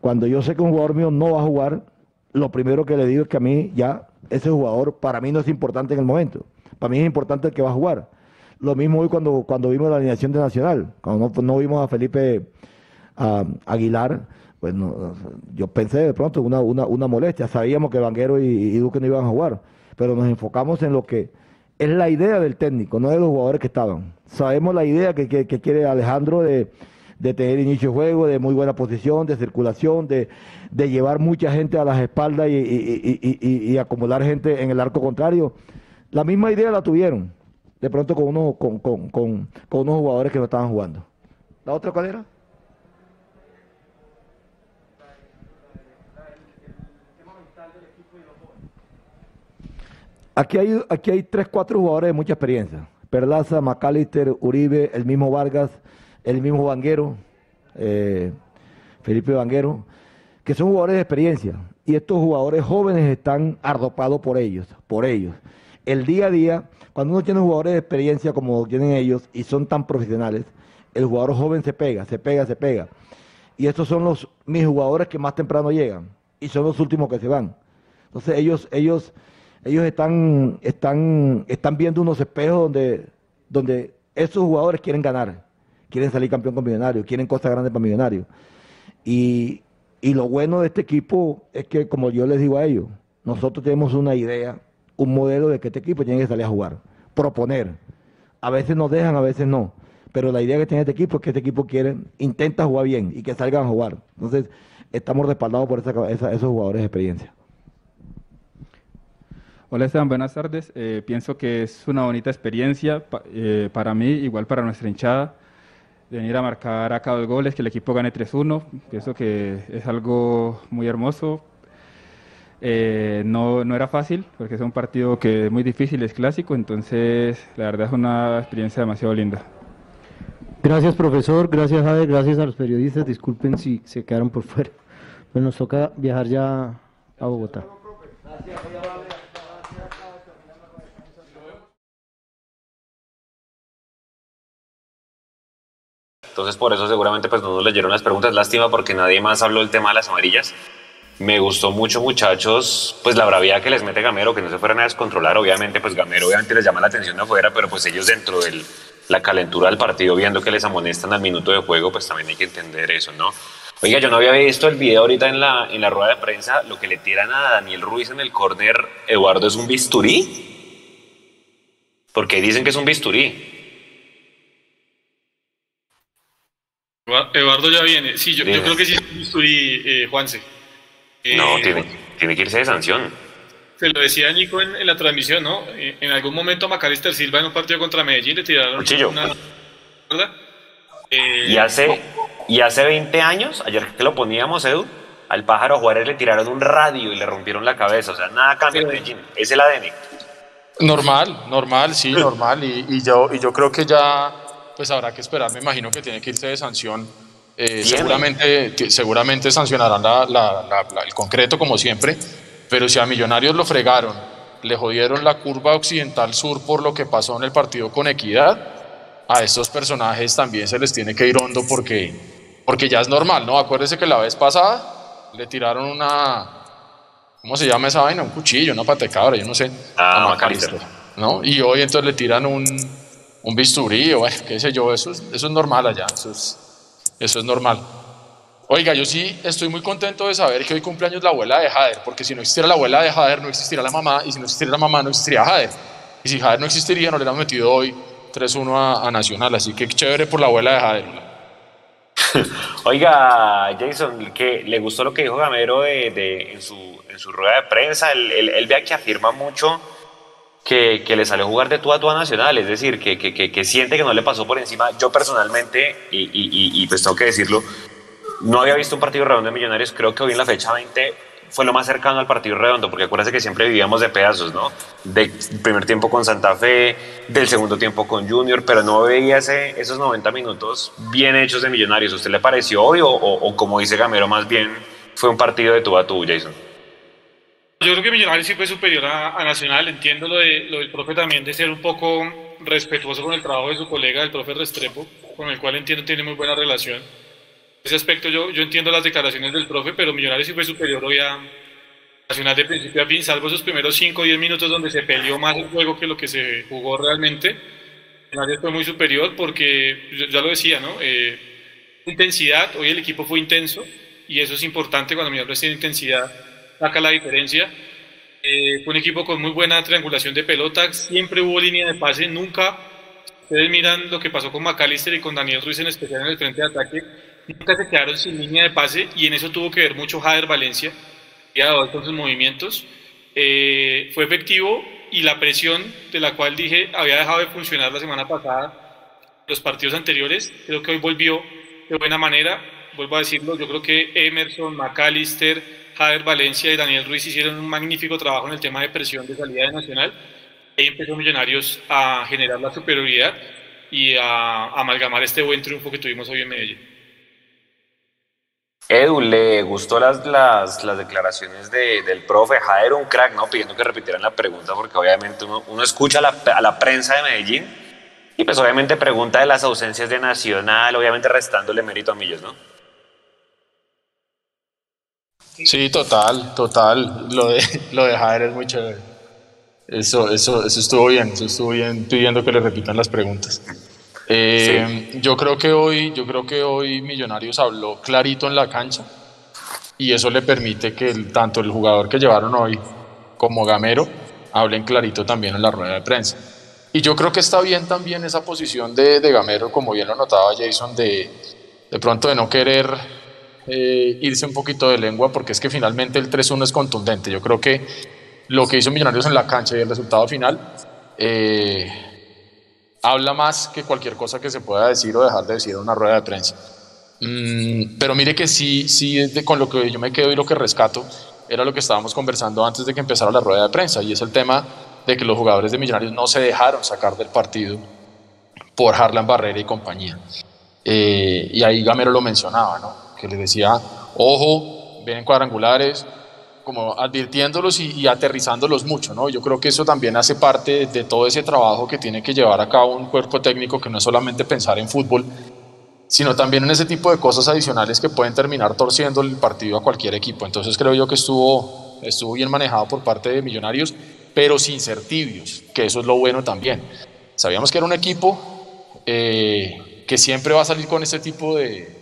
Cuando yo sé que un jugador mío no va a jugar, lo primero que le digo es que a mí ya ese jugador para mí no es importante en el momento. Para mí es importante el que va a jugar. Lo mismo hoy cuando, cuando vimos la alineación de Nacional, cuando no, no vimos a Felipe a Aguilar, pues no, yo pensé de pronto una, una, una molestia. Sabíamos que Vanguero y, Duque no iban a jugar, pero nos enfocamos en lo que es la idea del técnico, no de los jugadores que estaban. Sabemos la idea que, que- quiere Alejandro de, de tener inicio de juego, de muy buena posición, de circulación, de, de llevar mucha gente a las espaldas y, y- y- acumular gente en el arco contrario. La misma idea la tuvieron, de pronto con, uno, con, con, con, con unos jugadores que no estaban jugando. ¿La otra cuál era? Aquí hay, aquí hay tres, cuatro jugadores de mucha experiencia. Perlaza, McAllister, Uribe, el mismo Vargas, el mismo Vanguero, eh, Felipe Vanguero, que son jugadores de experiencia. Y estos jugadores jóvenes están arropados por ellos, por ellos. el día a día, cuando uno tiene jugadores de experiencia como tienen ellos y son tan profesionales, el jugador joven se pega, se pega, se pega. Y estos son los mis jugadores que más temprano llegan y son los últimos que se van. Entonces ellos, ellos, ellos están, están, están viendo unos espejos donde, donde esos jugadores quieren ganar, quieren salir campeón con Millonarios, quieren cosas grandes para Millonarios. Y, y lo bueno de este equipo es que, como yo les digo a ellos, nosotros tenemos una idea, un modelo de que este equipo tiene que salir a jugar, proponer. A veces nos dejan, a veces no. Pero la idea que tiene este equipo es que este equipo quiere, intenta jugar bien y que salgan a jugar. Entonces, estamos respaldados por esa, esa- esos jugadores de experiencia. Hola Esteban, buenas tardes. Eh, pienso que es una bonita experiencia pa- eh, para mí, igual para nuestra hinchada, venir a marcar acá dos goles, que el equipo gane 3-1. Pienso que es algo muy hermoso. Eh, no, no era fácil, porque es un partido que es muy difícil, es clásico, entonces la verdad es una experiencia demasiado linda. Gracias, profesor. Gracias, Javier. Gracias a los periodistas. Disculpen si se quedaron por fuera. Pues nos toca viajar ya a Bogotá. Entonces por eso seguramente pues no nos leyeron las preguntas. Lástima porque nadie más habló del tema de las amarillas. Me gustó mucho muchachos, pues la braviedad que les mete Gamero, que no se fueran a descontrolar. Obviamente pues Gamero obviamente les llama la atención afuera, pero pues ellos dentro de la calentura del partido viendo que les amonestan al minuto de juego, pues también hay que entender eso, ¿no? Oiga, yo no había visto el video ahorita en la, en la rueda de prensa, lo que le tiran a Daniel Ruiz en el córner, Eduardo, ¿es un bisturí? Porque dicen que es un bisturí. Eduardo ya viene. Sí, yo, creo que sí es un bisturí, eh, Juanse. Eh, No, tiene, tiene que irse de sanción. Se lo decía Nico en, en la transmisión, ¿no? Eh, En algún momento a Macalister Silva en un partido contra Medellín le tiraron Cuchillo. una... ¿Verdad? Eh, Y hace, y hace 20 años, ayer que lo poníamos, Edu, al pájaro Juárez le tiraron un radio y le rompieron la cabeza. O sea, nada cambia en Medellín. Es el ADN. Normal, normal, sí, normal. Y, y yo, y yo creo que ya, pues habrá que esperar. Me imagino que tiene que irse de sanción. Eh, seguramente, seguramente sancionarán la- la- la- la- el concreto como siempre. Pero si a Millonarios lo fregaron, le jodieron la curva occidental sur por lo que pasó en el partido con Equidad, a estos personajes también se les tiene que ir hondo porque, porque ya es normal, ¿no? Acuérdese que la vez pasada le tiraron una, ¿cómo se llama esa vaina? Un cuchillo, una patecabra, yo no sé. Ah. Macalister, ¿no? Y hoy entonces le tiran un, un bisturí o bueno, qué sé yo, eso es, eso es normal allá, eso es, eso es normal. Oiga, yo sí estoy muy contento de saber que hoy cumpleaños la abuela de Jader, porque si no existiera la abuela de Jader, no existiría la mamá, y si no existiera la mamá, no existiría Jader. Y si Jader no existiría, no le hubiéramos metido hoy 3-1 a, a Nacional, así que chévere por la abuela de Jader. [laughs] Oiga, Jason, que le gustó lo que dijo Gamero de, de- en, su, en su rueda de prensa. Él, él, él vea que afirma mucho que, que le salió jugar de tú a tú a Nacional, es decir, que, que, que, siente que no le pasó por encima. Yo personalmente, y, y, y- pues tengo que decirlo, no había visto un partido redondo de Millonarios. Creo que hoy en la fecha 20 fue lo más cercano al partido redondo, porque acuérdense que siempre vivíamos de pedazos, ¿no? Del primer tiempo con Santa Fe, del segundo tiempo con Junior, pero no veía ese, esos 90 minutos bien hechos de Millonarios. ¿A usted le pareció hoy o, o- o como dice Gamero, más bien fue un partido de tú a tú, Jason? Yo creo que Millonarios sí fue superior a, a Nacional. Entiendo lo, de, lo del profe también de ser un poco respetuoso con el trabajo de su colega, el profe Restrepo, con el cual entiendo tiene muy buena relación. Ese aspecto yo, yo entiendo las declaraciones del profe, pero Millonarios sí fue superior hoy a Nacional de principio a fin, salvo esos primeros 5 o 10 minutos donde se peleó más el juego que lo que se jugó realmente. Millonarios fue muy superior porque, ya lo decía, ¿no? Eh, intensidad, hoy el equipo fue intenso y eso es importante cuando Millonarios tiene intensidad, saca la diferencia. Eh, fue un equipo con muy buena triangulación de pelota, siempre hubo línea de pase, nunca, ustedes miran lo que pasó con McAllister y con Daniel Ruiz en especial en el frente de ataque, nunca se quedaron sin línea de pase y en eso tuvo que ver mucho Jader Valencia, ya hoy con sus movimientos. Eh, fue efectivo y la presión de la cual dije había dejado de funcionar la semana pasada, los partidos anteriores, creo que hoy volvió de buena manera, vuelvo a decirlo, yo creo que Emerson, McAllister, Jader Valencia y Daniel Ruiz hicieron un magnífico trabajo en el tema de presión de salida de Nacional. Ahí empezó Millonarios a generar la superioridad y a, a amalgamar este buen triunfo que tuvimos hoy en Medellín. Edu, ¿le gustó las, las, las declaraciones de, del profe Jader, un crack, ¿no? Pidiendo que repitieran la pregunta, porque obviamente uno, uno escucha a la, a la prensa de Medellín y pues obviamente pregunta de las ausencias de Nacional, obviamente restándole mérito a Millos, ¿no? Sí, total, total. Lo de, [laughs] lo de Jader es muy chévere. Eso, eso, eso estuvo bien, eso estuvo bien pidiendo que le repitan las preguntas. Eh, Yo creo que hoy, yo creo que hoy Millonarios habló clarito en la cancha y eso le permite que el- tanto el jugador que llevaron hoy como Gamero hablen clarito también en la rueda de prensa. Y yo creo que está bien también esa posición de, de Gamero, como bien lo notaba Jason, de, de pronto de no querer eh, irse un poquito de lengua, porque es que finalmente el 3-1 es contundente. Yo creo que lo que hizo Millonarios en la cancha y el resultado final eh, habla más que cualquier cosa que se pueda decir o dejar de decir en una rueda de prensa. Mm, pero mire que sí, sí, es de- con lo que yo me quedo y lo que rescato era lo que estábamos conversando antes de que empezara la rueda de prensa, y es el tema de que los jugadores de Millonarios no se dejaron sacar del partido por Harlan Barrera y compañía. Eh, y ahí Gamero lo mencionaba, ¿no? Que le decía, ojo, ven cuadrangulares, como advirtiéndolos y, aterrizándolos mucho, ¿no? Yo creo que eso también hace parte de, todo ese trabajo que tiene que llevar a cabo un cuerpo técnico que no es solamente pensar en fútbol, sino también en ese tipo de cosas adicionales que pueden terminar torciendo el partido a cualquier equipo. Entonces creo yo que estuvo, estuvo bien manejado por parte de Millonarios, pero sin ser tibios, que eso es lo bueno también. Sabíamos que era un equipo eh, que siempre va a salir con este tipo de,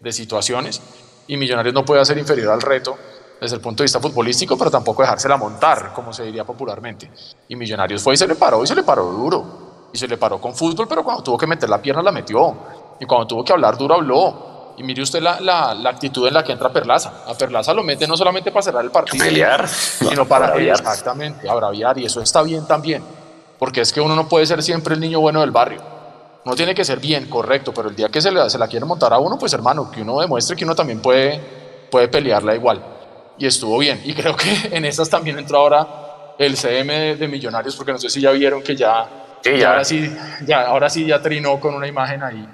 de situaciones y Millonarios no puede ser inferior al reto desde el punto de vista futbolístico, pero tampoco dejársela montar, como se diría popularmente. Y Millonarios fue y se le paró, y se le paró duro. Y se le paró con fútbol, pero cuando tuvo que meter la pierna la metió. Y cuando tuvo que hablar duro, habló. Y mire usted la, la, la actitud en la que entra Perlaza. A Perlaza lo mete no solamente para cerrar el partido, pelear, sino para braviar. exactamente, a braviar. Y eso está bien también. Porque es que uno no puede ser siempre el niño bueno del barrio. Uno tiene que ser bien, correcto, pero el día que se, le, se la quiere montar a uno, pues hermano, que uno demuestre que uno también puede, puede pelearla igual. Y estuvo bien. Y creo que en esas también entró ahora el CM de, de Millonarios, porque no sé si ya vieron que ya, Sí, ya ya. ahora, sí, ya, ahora sí ya trinó con una imagen ahí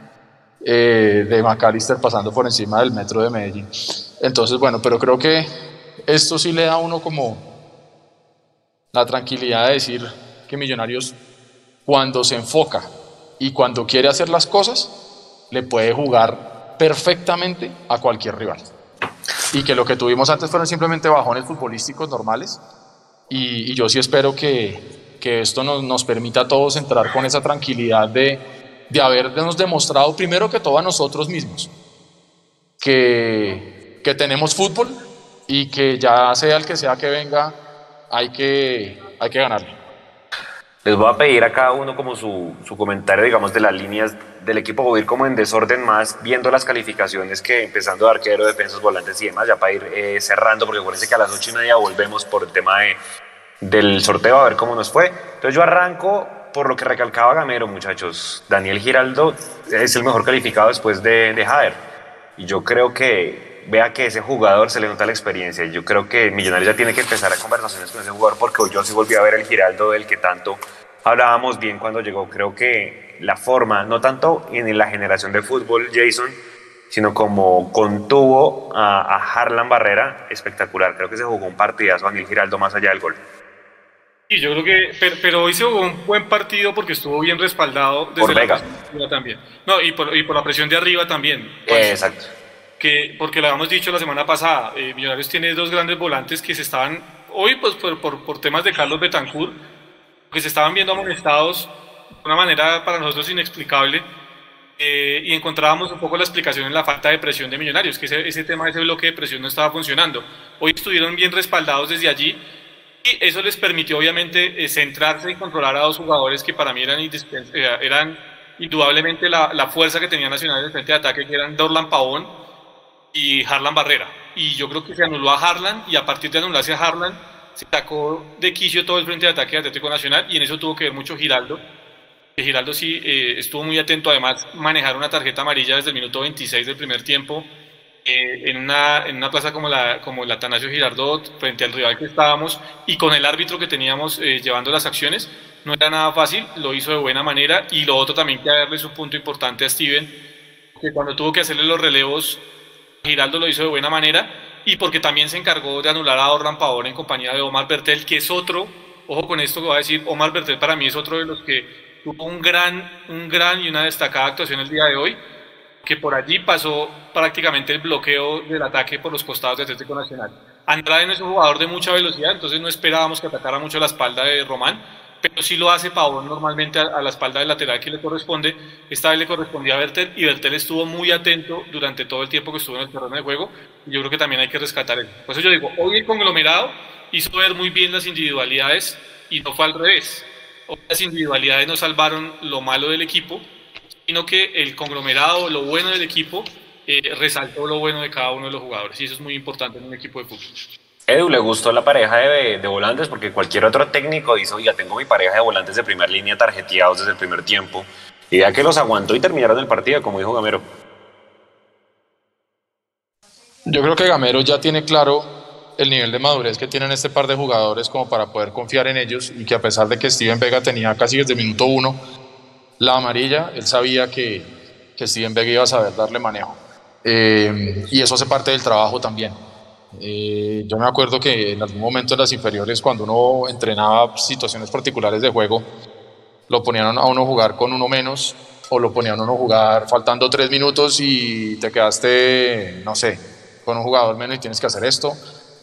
eh, de McAllister pasando por encima del metro de Medellín. Entonces, bueno, pero creo que esto sí le da a uno como la tranquilidad de decir que Millonarios, cuando se enfoca y cuando quiere hacer las cosas, le puede jugar perfectamente a cualquier rival. Y que lo que tuvimos antes fueron simplemente bajones futbolísticos normales. Y, yo sí espero que, que esto nos, nos permita a todos entrar con esa tranquilidad de, de habernos demostrado primero que todo a nosotros mismos que, que tenemos fútbol y que ya sea el que sea que venga, hay que, hay que ganarle. Les voy a pedir a cada uno como su, su comentario, digamos, de las líneas del equipo. Voy a ir como en desorden más, viendo las calificaciones que empezando de arquero, defensas, volantes y demás, ya para ir eh, cerrando, porque acuérdense que a las ocho y media volvemos por el tema de, del sorteo a ver cómo nos fue. Entonces yo arranco por lo que recalcaba Gamero, muchachos. Daniel Giraldo es el mejor calificado después de, de Jader. Y yo creo que, vea que ese jugador se le nota la experiencia. Yo creo que Millonarios ya tiene que empezar a conversaciones con ese jugador porque hoy yo sí volví a ver el Giraldo del que tanto hablábamos bien cuando llegó. Creo que la forma, no tanto en la generación de fútbol, Jason, sino como contuvo a, a Harlan Barrera, espectacular. Creo que se jugó un partidazo Daniel Giraldo más allá del gol. Y yo creo que, pero, pero hoy se jugó un buen partido porque estuvo bien respaldado desde Por la presión también. No, y por, y por la presión de arriba también. Eh, exacto. Que porque lo habíamos dicho la semana pasada, eh, Millonarios tiene dos grandes volantes que se estaban, hoy pues por, por, por temas de Carlos Betancourt, que se estaban viendo amonestados de una manera para nosotros inexplicable, eh, y encontrábamos un poco la explicación en la falta de presión de Millonarios, que ese, ese tema, ese bloque de presión no estaba funcionando. Hoy estuvieron bien respaldados desde allí, y eso les permitió obviamente eh, centrarse y controlar a dos jugadores que para mí eran, eh, eran indudablemente la, la fuerza que tenía Nacional en el frente de ataque, que eran Dorlan Pavón y Harlan Barrera. Y yo creo que se anuló a Harlan y a partir de anularse a Harlan se sacó de quicio todo el frente de ataque de Atlético Nacional y en eso tuvo que ver mucho Giraldo. Que Giraldo sí eh, estuvo muy atento, además manejar una tarjeta amarilla desde el minuto 26 del primer tiempo eh, en, una, en una plaza como la, como la Atanasio Girardot, frente al rival que estábamos y con el árbitro que teníamos eh, llevando las acciones, no era nada fácil, lo hizo de buena manera y lo otro también que darle su punto importante a Steven, que cuando tuvo que hacerle los relevos Giraldo lo hizo de buena manera y porque también se encargó de anular a Orlan Pavón en compañía de Omar Bertel, que es otro, ojo con esto que voy a decir, Omar Bertel para mí es otro de los que tuvo un gran, un gran y una destacada actuación el día de hoy, que por allí pasó prácticamente el bloqueo del ataque por los costados de Atlético Nacional. Andrade no es un jugador de mucha velocidad, entonces no esperábamos que atacara mucho la espalda de Román, pero sí lo hace Pavón normalmente a, la espalda del lateral que le corresponde. Esta vez le correspondía a Bertel y Bertel estuvo muy atento durante todo el tiempo que estuvo en el terreno de juego y yo creo que también hay que rescatar eso. Por eso yo digo, hoy el conglomerado hizo ver muy bien las individualidades y no fue al revés. Hoy las individualidades no salvaron lo malo del equipo, sino que el conglomerado, lo bueno del equipo, eh, resaltó lo bueno de cada uno de los jugadores y eso es muy importante en un equipo de fútbol. Edu, ¿le gustó la pareja de, de, volantes? Porque cualquier otro técnico dice, ya tengo mi pareja de volantes de primera línea tarjeteados desde el primer tiempo. Y ya que los aguantó y terminaron el partido, como dijo Gamero. Yo creo que Gamero ya tiene claro el nivel de madurez que tienen este par de jugadores como para poder confiar en ellos y que a pesar de que Steven Vega tenía casi desde minuto uno la amarilla, él sabía que, que Steven Vega iba a saber darle manejo. Eh, y eso hace parte del trabajo también eh, yo me acuerdo que en algún momento en las inferiores, cuando uno entrenaba situaciones particulares de juego, lo ponían a uno jugar con uno menos o lo ponían a uno jugar faltando tres minutos y te quedaste, no sé, con un jugador menos y tienes que hacer esto.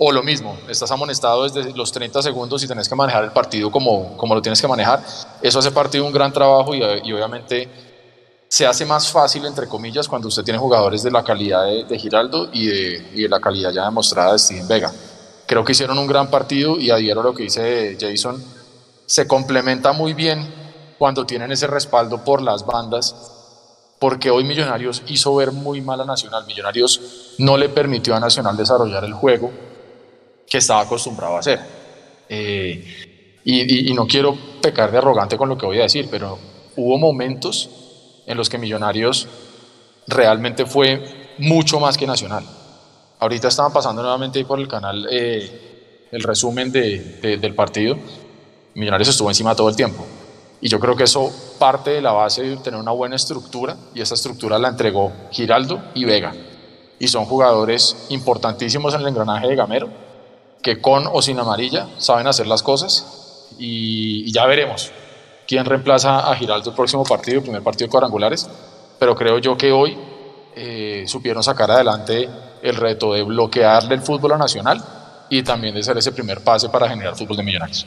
O lo mismo, estás amonestado desde los 30 segundos y tenés que manejar el partido como, como lo tienes que manejar. Eso hace parte de un gran trabajo y, y obviamente se hace más fácil, entre comillas, cuando usted tiene jugadores de la calidad de, Giraldo y de, la calidad ya demostrada de Steven Vega. Creo que hicieron un gran partido y adhiero a lo que dice Jason, se complementa muy bien cuando tienen ese respaldo por las bandas, porque hoy Millonarios hizo ver muy mal a Nacional. Millonarios no le permitió a Nacional desarrollar el juego que estaba acostumbrado a hacer. Eh, y no quiero pecar de arrogante con lo que voy a decir, pero hubo momentos en los que Millonarios realmente fue mucho más que Nacional. Ahorita estaban pasando nuevamente por el canal eh, el resumen de, del partido. Millonarios estuvo encima todo el tiempo. Y yo creo que eso parte de la base de tener una buena estructura y esa estructura la entregó Giraldo y Vega. Y son jugadores importantísimos en el engranaje de Gamero, que con o sin amarilla saben hacer las cosas y ya veremos quién reemplaza a Giraldo el próximo partido, el primer partido de cuadrangulares, pero creo yo que hoy eh, supieron sacar adelante el reto de bloquearle el fútbol a Nacional y también de hacer ese primer pase para generar fútbol de millonarios.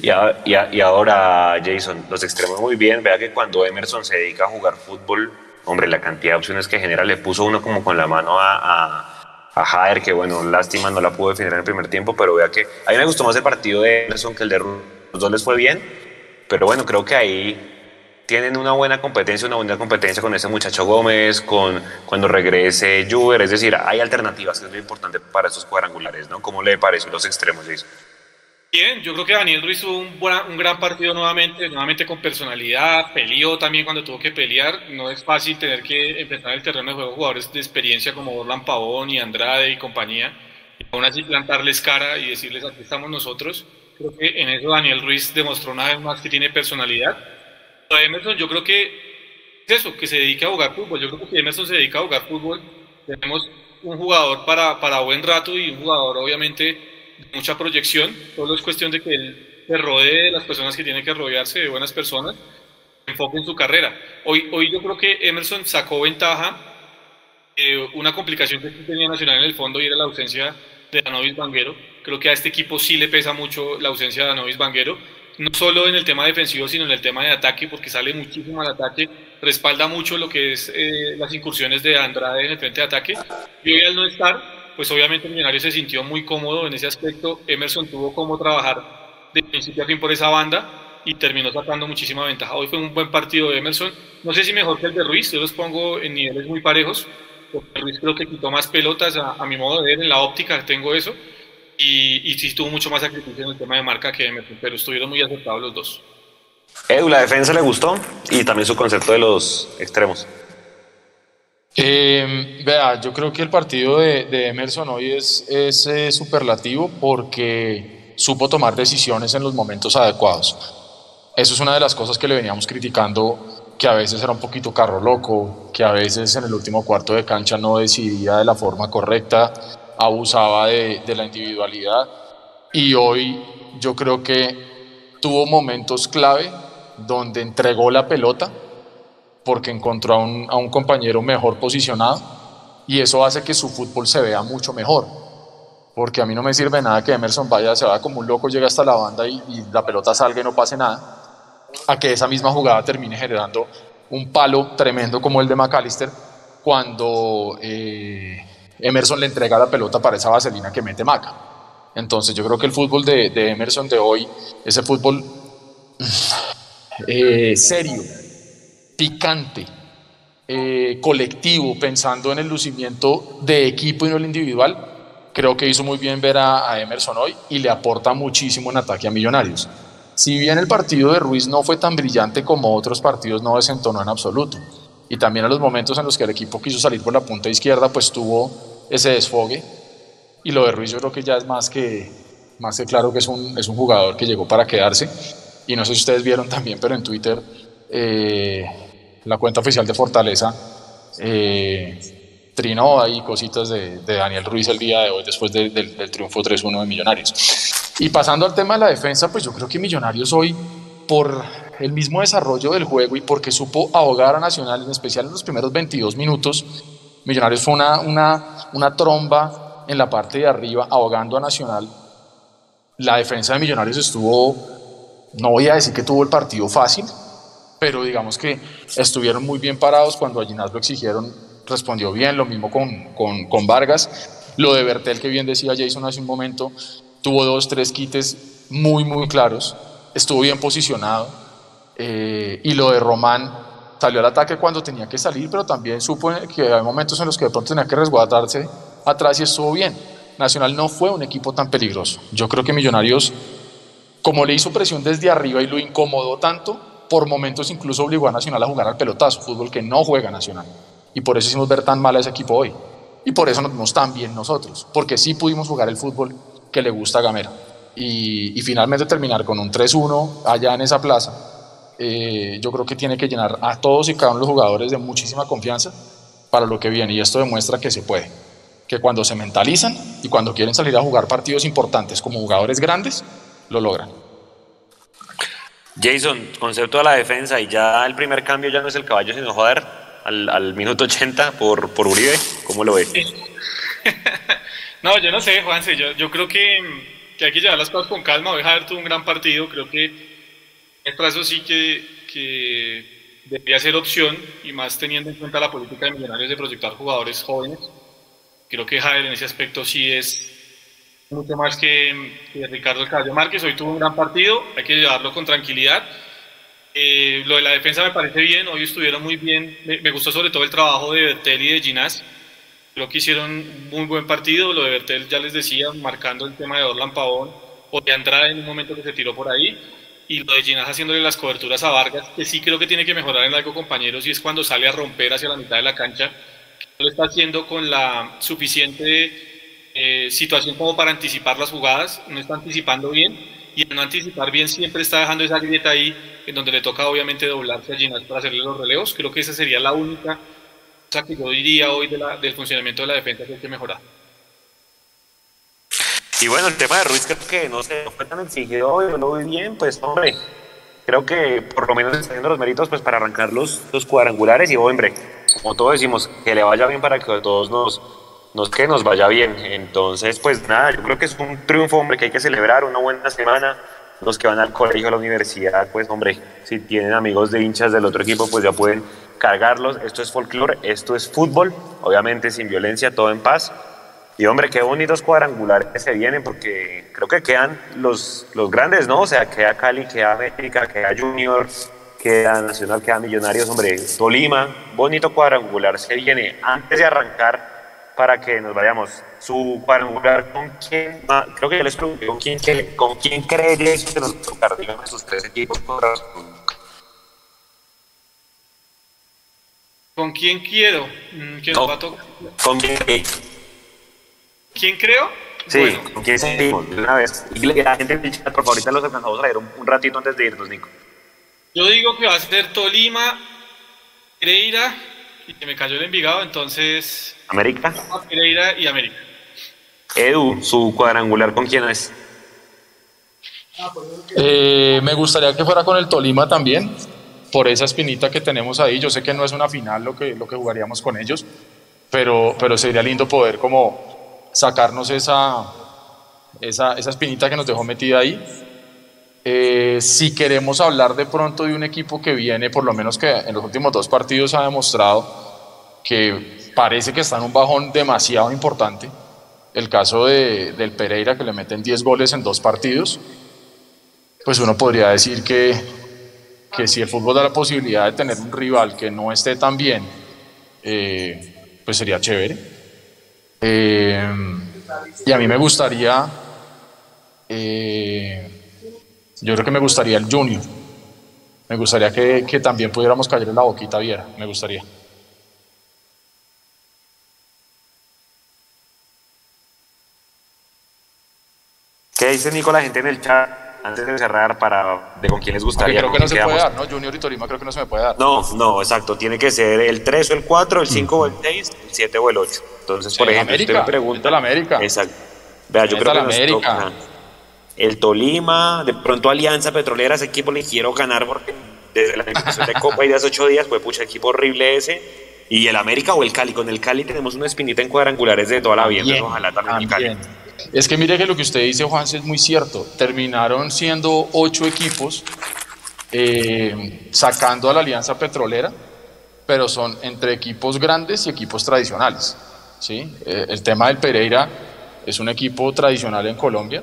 Y, y, ahora, Jason, los extremos muy bien. Vea que cuando Emerson se dedica a jugar fútbol, hombre, la cantidad de opciones que genera le puso uno como con la mano a, a, a Jader, que bueno, lástima no la pudo definir en el primer tiempo, pero vea que a mí me gustó más el partido de Emerson que el de Los dos les fue bien, pero bueno, creo que ahí tienen una buena competencia, una buena competencia con ese muchacho Gómez, con cuando regrese Juber, es decir, hay alternativas, que es lo importante para estos cuadrangulares, ¿no? ¿Cómo le pareció los extremos, Jason? Bien, yo creo que Daniel Ruiz tuvo un, un, gran partido nuevamente, nuevamente con personalidad, peleó también cuando tuvo que pelear. No es fácil tener que enfrentar el terreno de juego jugadores de experiencia como Orlan Pavón y Andrade y compañía, y aún así plantarles cara y decirles aquí estamos nosotros. Creo que en eso Daniel Ruiz demostró una vez más que tiene personalidad. Emerson, yo creo que es eso, que se dedica a jugar fútbol. Yo creo que si Emerson se dedica a jugar fútbol, tenemos un jugador para, para buen rato y un jugador obviamente de mucha proyección. Todo es cuestión de que él se rodee de las personas que tiene que rodearse, de buenas personas, enfoque en su carrera. Hoy, hoy yo creo que Emerson sacó ventaja de una complicación que tenía Nacional en el fondo y era la ausencia de Anovis Banguero. Creo que a este equipo sí le pesa mucho la ausencia de Anovis Banguero, no solo en el tema defensivo, sino en el tema de ataque, porque sale muchísimo al ataque, respalda mucho lo que es eh, las incursiones de Andrade en el frente de ataque. Y hoy al no estar, pues obviamente el Millonario se sintió muy cómodo en ese aspecto. Emerson tuvo como trabajar de principio a fin por esa banda y terminó sacando muchísima ventaja. Hoy fue un buen partido de Emerson. No sé si mejor que el de Ruiz, yo los pongo en niveles muy parejos, Ruiz creo que quitó más pelotas a, mi modo de ver, en la óptica tengo eso, y, y sí tuvo mucho más sacrificio en el tema de marca que Emerson, pero estuvieron muy acertados los dos. Edu, la defensa le gustó y también su concepto de los extremos. Eh, vea, yo creo que el partido de, Emerson hoy es, es eh, superlativo porque supo tomar decisiones en los momentos adecuados. Eso es una de las cosas que le veníamos criticando que a veces era un poquito carro loco, que a veces en el último cuarto de cancha no decidía de la forma correcta, abusaba de, la individualidad y hoy yo creo que tuvo momentos clave donde entregó la pelota porque encontró a un, compañero mejor posicionado y eso hace que su fútbol se vea mucho mejor. Porque a mí no me sirve nada que Emerson vaya, se vaya como un loco, llegue hasta la banda y, y la pelota salga y no pase nada, a que esa misma jugada termine generando un palo tremendo como el de McAllister cuando eh, Emerson le entrega la pelota para esa vaselina que mete Maca. Entonces yo creo que el fútbol de, Emerson de hoy, ese fútbol eh, serio, picante, eh, colectivo, pensando en el lucimiento de equipo y no el individual, creo que hizo muy bien ver a, a, Emerson hoy y le aporta muchísimo en ataque a Millonarios. Si bien el partido de Ruiz no fue tan brillante como otros partidos, no desentonó en absoluto. Y también a los momentos en los que el equipo quiso salir por la punta izquierda, pues tuvo ese desfogue. Y lo de Ruiz yo creo que ya es más que, más que claro que es un, es un jugador que llegó para quedarse. Y no sé si ustedes vieron también, pero en Twitter eh, la cuenta oficial de Fortaleza eh, trinó ahí cositas de, de, Daniel Ruiz el día de hoy después de, de, del triunfo 3-1 de Millonarios. Y pasando al tema de la defensa, pues yo creo que Millonarios hoy, por el mismo desarrollo del juego y porque supo ahogar a Nacional, en especial en los primeros 22 minutos, Millonarios fue una, una, tromba en la parte de arriba ahogando a Nacional. La defensa de Millonarios estuvo, no voy a decir que tuvo el partido fácil, pero digamos que estuvieron muy bien parados cuando a Ginás lo exigieron, respondió bien, lo mismo con, con, con, Vargas. Lo de Bertel, que bien decía Jason hace un momento, tuvo dos, tres quites muy, muy claros, estuvo bien posicionado. Eh, y lo de Román, salió al ataque cuando tenía que salir, pero también supo que hay momentos en los que de pronto tenía que resguardarse atrás y estuvo bien. Nacional no fue un equipo tan peligroso. Yo creo que Millonarios, como le hizo presión desde arriba y lo incomodó tanto, por momentos incluso obligó a Nacional a jugar al pelotazo, fútbol que no juega Nacional. Y por eso hicimos ver tan mal a ese equipo hoy. Y por eso nos vimos tan bien nosotros, porque sí pudimos jugar el fútbol que le gusta a Gamera. Y, y finalmente terminar con un 3-1 allá en esa plaza, eh, yo creo que tiene que llenar a todos y cada uno de los jugadores de muchísima confianza para lo que viene. Y esto demuestra que se puede. Que cuando se mentalizan y cuando quieren salir a jugar partidos importantes como jugadores grandes, lo logran. Jason, concepto de la defensa y ya el primer cambio ya no es el caballo sino joder al, al minuto 80 por, por Uribe, ¿cómo lo ves? [laughs] no, yo no sé, Juanse, yo, yo creo que, que, hay que llevar las cosas con calma, hoy Javier tuvo un gran partido, creo que el plazo sí que, que ser opción y más teniendo en cuenta la política de Millonarios de proyectar jugadores jóvenes, creo que Javier en ese aspecto sí es mucho más que, que Ricardo Caballo Márquez. Hoy tuvo un gran partido, hay que llevarlo con tranquilidad. Eh, lo de la defensa me parece bien, hoy estuvieron muy bien. Me, me, gustó sobre todo el trabajo de Bertel y de Ginás. Creo que hicieron un muy buen partido. Lo de Bertel ya les decía, marcando el tema de Orlan Pavón o de Andrade en un momento que se tiró por ahí. Y lo de Ginás haciéndole las coberturas a Vargas, que sí creo que tiene que mejorar en algo, compañeros, y es cuando sale a romper hacia la mitad de la cancha. Lo está haciendo con la suficiente eh, situación como para anticipar las jugadas, no está anticipando bien y al no anticipar bien siempre está dejando esa grieta ahí en donde le toca obviamente doblarse a Ginás para hacerle los relevos. Creo que esa sería la única cosa que yo diría hoy de la, del funcionamiento de la defensa que hay que mejorar. Y bueno, el tema de Ruiz creo que no, no fue tan exigido hoy, lo vi bien, pues hombre, creo que por lo menos está los méritos pues para arrancar los, los cuadrangulares y hombre, como todos decimos, que le vaya bien para que todos nos no es que nos vaya bien. Entonces, pues nada, yo creo que es un triunfo, hombre, que hay que celebrar, una buena semana. Los que van al colegio, a la universidad, pues hombre, si tienen amigos de hinchas del otro equipo, pues ya pueden cargarlos. Esto es folclore, esto es fútbol, obviamente sin violencia, todo en paz. Y hombre, qué bonitos cuadrangulares se vienen, porque creo que quedan los, los grandes, ¿no? O sea, queda Cali, queda América, queda Junior, queda Nacional, queda Millonarios, hombre, Tolima, bonito cuadrangular se viene antes de arrancar para que nos vayamos. Su cuadrangular, ¿con quién? Ah, creo que ya les pregunté, ¿con quién, con quién cree que nos tocar, digamos, esos tres equipos? ¿Con quién quiero? ¿Quién no, va a tocar? ¿Con quién? ¿Quién creo? Sí, bueno. ¿con quién sentimos? De una vez. Y la gente en el chat, por favor, ahorita los alcanzamos a leer un, un ratito antes de irnos, Nico. Yo digo que va a ser Tolima, Pereira y que me cayó el Envigado, entonces América. Pereira y América. Edu, su cuadrangular con quién es? Eh, me gustaría que fuera con el Tolima también, por esa espinita que tenemos ahí. Yo sé que no es una final lo que, lo que jugaríamos con ellos, pero, pero sería lindo poder como sacarnos esa, esa, esa espinita que nos dejó metida ahí. Eh, si queremos hablar de pronto de un equipo que viene, por lo menos que en los últimos dos partidos ha demostrado que parece que está en un bajón demasiado importante, el caso de, del Pereira que le meten 10 goles en dos partidos, pues uno podría decir que, que si el fútbol da la posibilidad de tener un rival que no esté tan bien, eh, pues sería chévere. Eh, y a mí me gustaría, eh, yo creo que me gustaría el Junior. Me gustaría que, que también pudiéramos caer en la boquita Viera, me gustaría. ¿Qué dice Nico la gente en el chat antes de cerrar para de con quién les Aunque gustaría? creo que no se puede dar, ¿no? Junior y Tolima creo que no se me puede dar. No, no, exacto. Tiene que ser el 3 o el 4, el 5 o el 6, el 7 o el 8. Entonces, por ejemplo, América, usted me pregunta. la América. Exacto. Vea, yo creo que América. toca el Tolima, de pronto Alianza Petrolera, ese equipo le quiero ganar porque desde la invitación de Copa y de hace 8 días fue pucha equipo horrible ese. Y el América o el Cali. Con el Cali tenemos una espinita en cuadrangulares de toda la vida. entonces También, ojalá también, el Cali. Es que mire que lo que usted dice, Juanse, es muy cierto. Terminaron siendo ocho equipos eh, sacando a la Alianza Petrolera, pero son entre equipos grandes y equipos tradicionales. ¿sí? Eh, el tema del Pereira es un equipo tradicional en Colombia,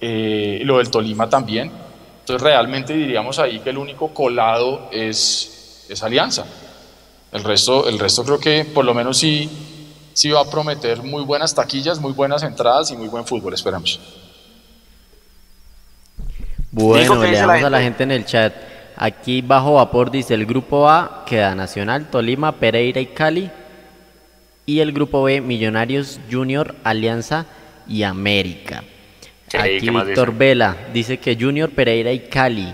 eh, lo del Tolima también. Entonces realmente diríamos ahí que el único colado es, es Alianza. El resto, el resto creo que por lo menos sí, sí va a prometer muy buenas taquillas, muy buenas entradas y muy buen fútbol, esperamos. Bueno, Nico, ¿qué le damos a la gente? en el chat. Aquí bajo vapor dice el grupo A queda Nacional, Tolima, Pereira y Cali. Y el grupo B, Millonarios, Junior, Alianza y América. Sí, Aquí ¿qué más Víctor dice? Vela dice que Junior, Pereira y Cali.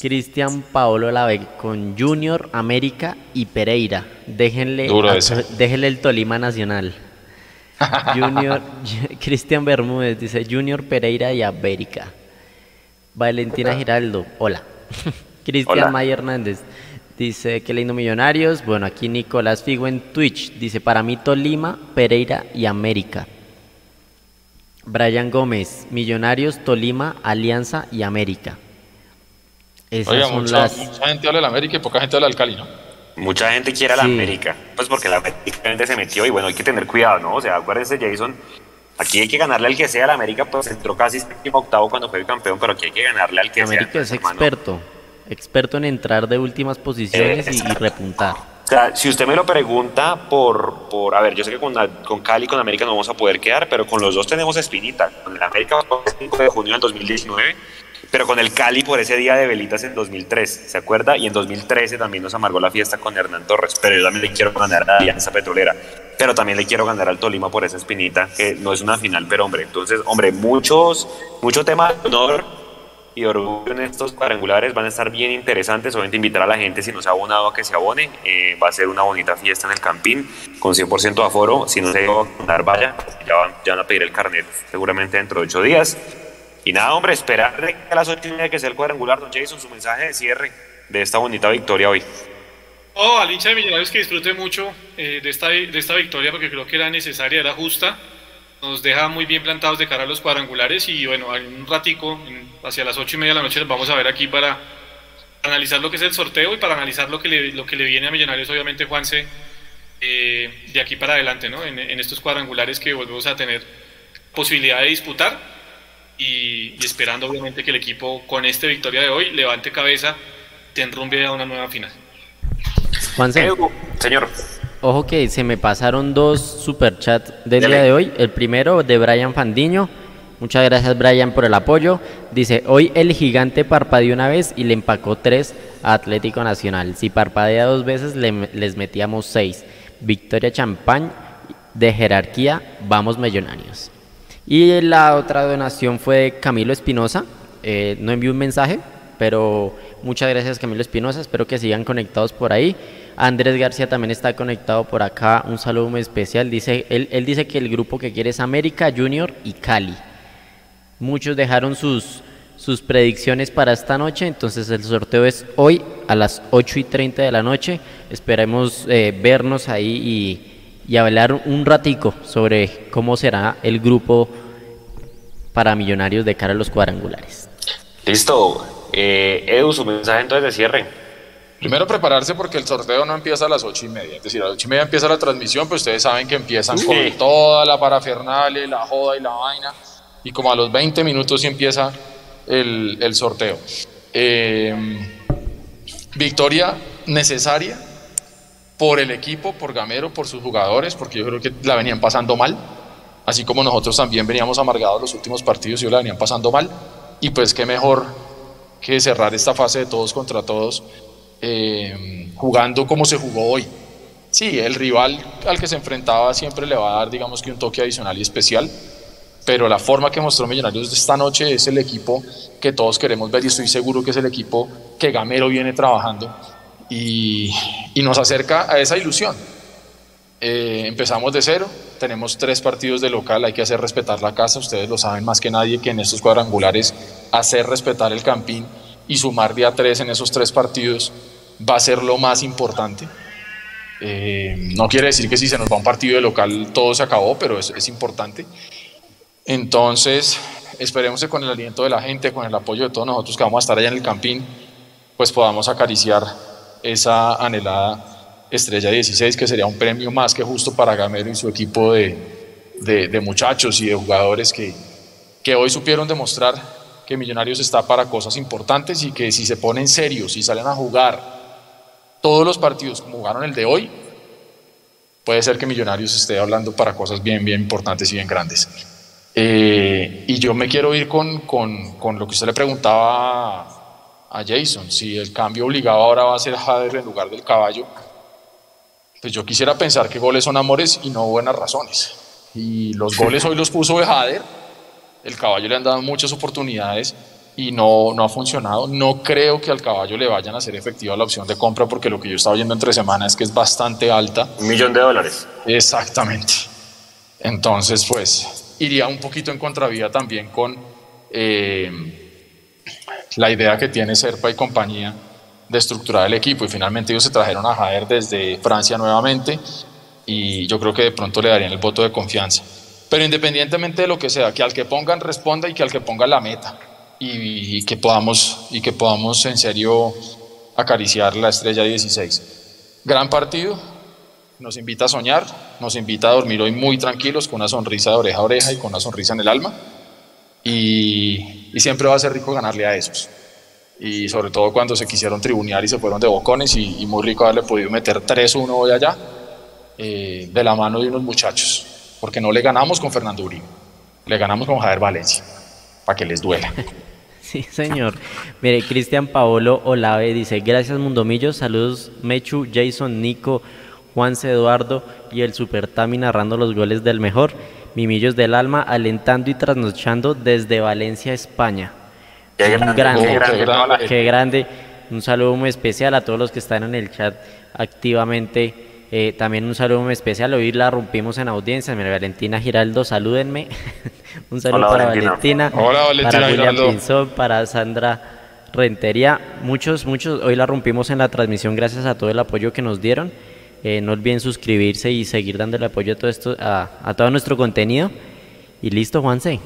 Cristian Paolo Lave con Junior, América y Pereira. Déjenle, a déjenle el Tolima Nacional. [laughs] Junior, [laughs] Cristian Bermúdez dice Junior, Pereira y América. Valentina Giraldo, hola. [laughs] Cristian. May Hernández dice que lindo Millonarios. Bueno, aquí Nicolás Figo en Twitch dice para mí Tolima, Pereira y América. Brian Gómez, Millonarios, Tolima, Alianza y América. Esas Oiga, son mucha, las. mucha gente habla del América y poca gente habla del Cali, ¿no? Mucha gente quiere a la Sí. América, pues porque la América se metió y bueno, hay que tener cuidado, ¿no? O sea, acuérdense, Jason, aquí hay que ganarle al que sea, la América pues entró casi séptimo octavo cuando fue el campeón, pero aquí hay que ganarle al que América sea. es hermano. experto. Experto en entrar de últimas posiciones y, y repuntar. O sea, si usted me lo pregunta por, por a ver, yo sé que con, la- con Cali y con América no vamos a poder quedar, pero con los dos tenemos espinita. Con el América fue el 5 de junio del 2019, pero con el Cali por ese día de velitas en 2003, ¿se acuerda? Y en 2013 también nos amargó la fiesta con Hernán Torres, pero yo también le quiero ganar a Alianza Petrolera, pero también le quiero ganar al Tolima por esa espinita, que no es una final, pero hombre, entonces, hombre, muchos, mucho tema de honor y orgullo en estos cuadrangulares van a estar bien interesantes. Obviamente invitar a la gente si no se ha abonado a que se abone. Eh, va a ser una bonita fiesta en el Campín con 100% de aforo. Si no se va a vaya. Ya van, ya van a pedir el carnet seguramente dentro de ocho días. Y nada, hombre, esperar a las ocho y que sea el cuadrangular. Don Jason, su mensaje de cierre de esta bonita victoria hoy. Oh, al hincha de Millonarios que disfrute mucho eh, de, esta, de esta victoria porque creo que era necesaria, era justa. Nos deja muy bien plantados de cara a los cuadrangulares y bueno, en un ratico, en- hacia las ocho y media de la noche, nos vamos a ver aquí para analizar lo que es el sorteo y para analizar lo que le, lo que le viene a Millonarios, obviamente, Juanse, eh, de aquí para adelante, ¿no? En, en estos cuadrangulares que volvemos a tener posibilidad de disputar y, y esperando, obviamente, que el equipo con esta victoria de hoy levante cabeza, te enrumbe a una nueva final. Juanse, señor. Ojo que se me pasaron dos superchats del día de hoy. El primero de Brian Fandiño. Muchas gracias Brian por el apoyo. Dice, hoy el gigante parpadeó una vez y le empacó tres a Atlético Nacional. Si parpadea dos veces le- les metíamos seis. Victoria champán de jerarquía, vamos millonarios. Y la otra donación fue de Camilo Espinosa. Eh, no envió un mensaje, pero muchas gracias Camilo Espinosa. Espero que sigan conectados por ahí. Andrés García también está conectado por acá. Un saludo muy especial. Dice, él, él dice que el grupo que quiere es América, Junior y Cali. Muchos dejaron sus, sus predicciones para esta noche. Entonces el sorteo es hoy a las 8 y 30 de la noche. Esperemos eh, vernos ahí y, y hablar un ratico sobre cómo será el grupo para Millonarios de cara a los cuadrangulares. Listo. Eh, Edu, su mensaje entonces de cierre. Primero prepararse porque el sorteo no empieza a las ocho y media. Es decir, a las ocho y media empieza la transmisión, pues ustedes saben que empiezan Sí. con toda la parafernalia, la joda y la vaina. Y como a los 20 minutos sí empieza el, el sorteo. Eh, victoria necesaria por el equipo, por Gamero, por sus jugadores, porque yo creo que la venían pasando mal. Así como nosotros también veníamos amargados los últimos partidos y la venían pasando mal. Y pues qué mejor que cerrar esta fase de todos contra todos eh, jugando como se jugó hoy. Sí, el rival al que se enfrentaba siempre le va a dar, digamos que un toque adicional y especial, pero la forma que mostró Millonarios esta noche es el equipo que todos queremos ver y estoy seguro que es el equipo que Gamero viene trabajando y, y nos acerca a esa ilusión. Eh, empezamos de cero, tenemos tres partidos de local, hay que hacer respetar la casa, ustedes lo saben más que nadie que en estos cuadrangulares hacer respetar el campín y sumar día tres en esos tres partidos va a ser lo más importante. Eh, no quiere decir que si se nos va un partido de local todo se acabó, pero es, es importante. Entonces, esperemos que con el aliento de la gente, con el apoyo de todos nosotros que vamos a estar allá en el campín, pues podamos acariciar esa anhelada estrella 16, que sería un premio más que justo para Gamero y su equipo de, de- muchachos y de jugadores que, que hoy supieron demostrar que Millonarios está para cosas importantes y que si se ponen serios y salen a jugar todos los partidos como jugaron el de hoy, puede ser que Millonarios esté hablando para cosas bien, bien importantes y bien grandes. Eh, y yo me quiero ir con, con, con lo que usted le preguntaba a Jason, si el cambio obligado ahora va a ser Jader en lugar del caballo, pues yo quisiera pensar que goles son amores y no buenas razones. Y los goles hoy los puso de Jader, el caballo le han dado muchas oportunidades y no, no ha funcionado. No creo que al caballo le vayan a hacer efectiva la opción de compra porque lo que yo estaba viendo entre semanas es que es bastante alta. Un millón de dólares. Exactamente. Entonces, pues, iría un poquito en contravía también con eh, la idea que tiene Serpa y compañía de estructurar el equipo. Y finalmente ellos se trajeron a Jader desde Francia nuevamente y yo creo que de pronto le darían el voto de confianza. Pero independientemente de lo que sea, que al que pongan responda y que al que ponga la meta y, y que podamos y que podamos en serio acariciar la estrella 16. Gran partido, nos invita a soñar, nos invita a dormir hoy muy tranquilos, con una sonrisa de oreja a oreja y con una sonrisa en el alma. Y, siempre va a ser rico ganarle a esos. Y sobre todo cuando se quisieron tribunear y se fueron de bocones y, y muy rico haberle podido meter 3-1 hoy allá, eh, de la mano de unos muchachos. Porque no le ganamos con Fernando Uribe, le ganamos con Javier Valencia, para que les duela. [laughs] Sí, señor. Mire, Cristian Paolo Olave dice, gracias Mundomillos, saludos Mechu, Jason, Nico, Juanse Eduardo y el Super Tami narrando los goles del mejor. Mimillos del alma, alentando y trasnochando desde Valencia, España. Qué Un grande, grande, qué grande, qué. Un saludo muy especial a todos los que están en el chat activamente. Eh, también un saludo muy especial. Hoy la rompimos en audiencia. Mira, Valentina Giraldo, salúdenme. [laughs] un saludo Hola, para Valentina. Valentina. Hola, Valentina para Julián Giraldo. Pinzón, para Sandra Rentería. Muchos, muchos. Hoy la rompimos en la transmisión gracias a todo el apoyo que nos dieron. Eh, no olviden suscribirse y seguir dándole apoyo a todo esto, a, a todo nuestro contenido. Y listo, Juanse.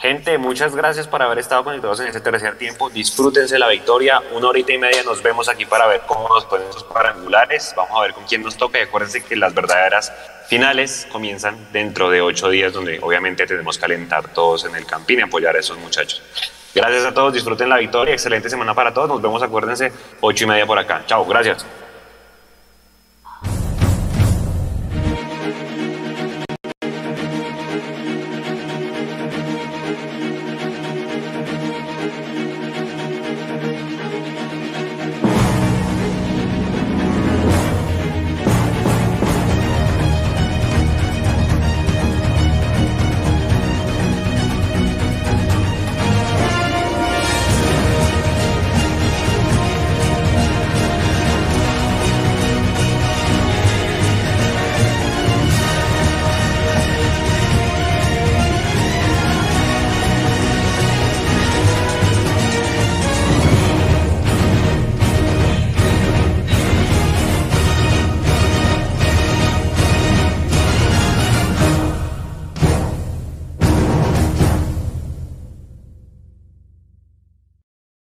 Gente, muchas gracias por haber estado conectados en este tercer tiempo. Disfrútense la victoria. Una horita y media nos vemos aquí para ver cómo nos ponen esos cuadrangulares. Vamos a ver con quién nos toca. Y acuérdense que las verdaderas finales comienzan dentro de ocho días, donde obviamente tenemos que calentar todos en el campín y apoyar a esos muchachos. Gracias a todos. Disfruten la victoria. Excelente semana para todos. Nos vemos, acuérdense, ocho y media por acá. Chao, gracias.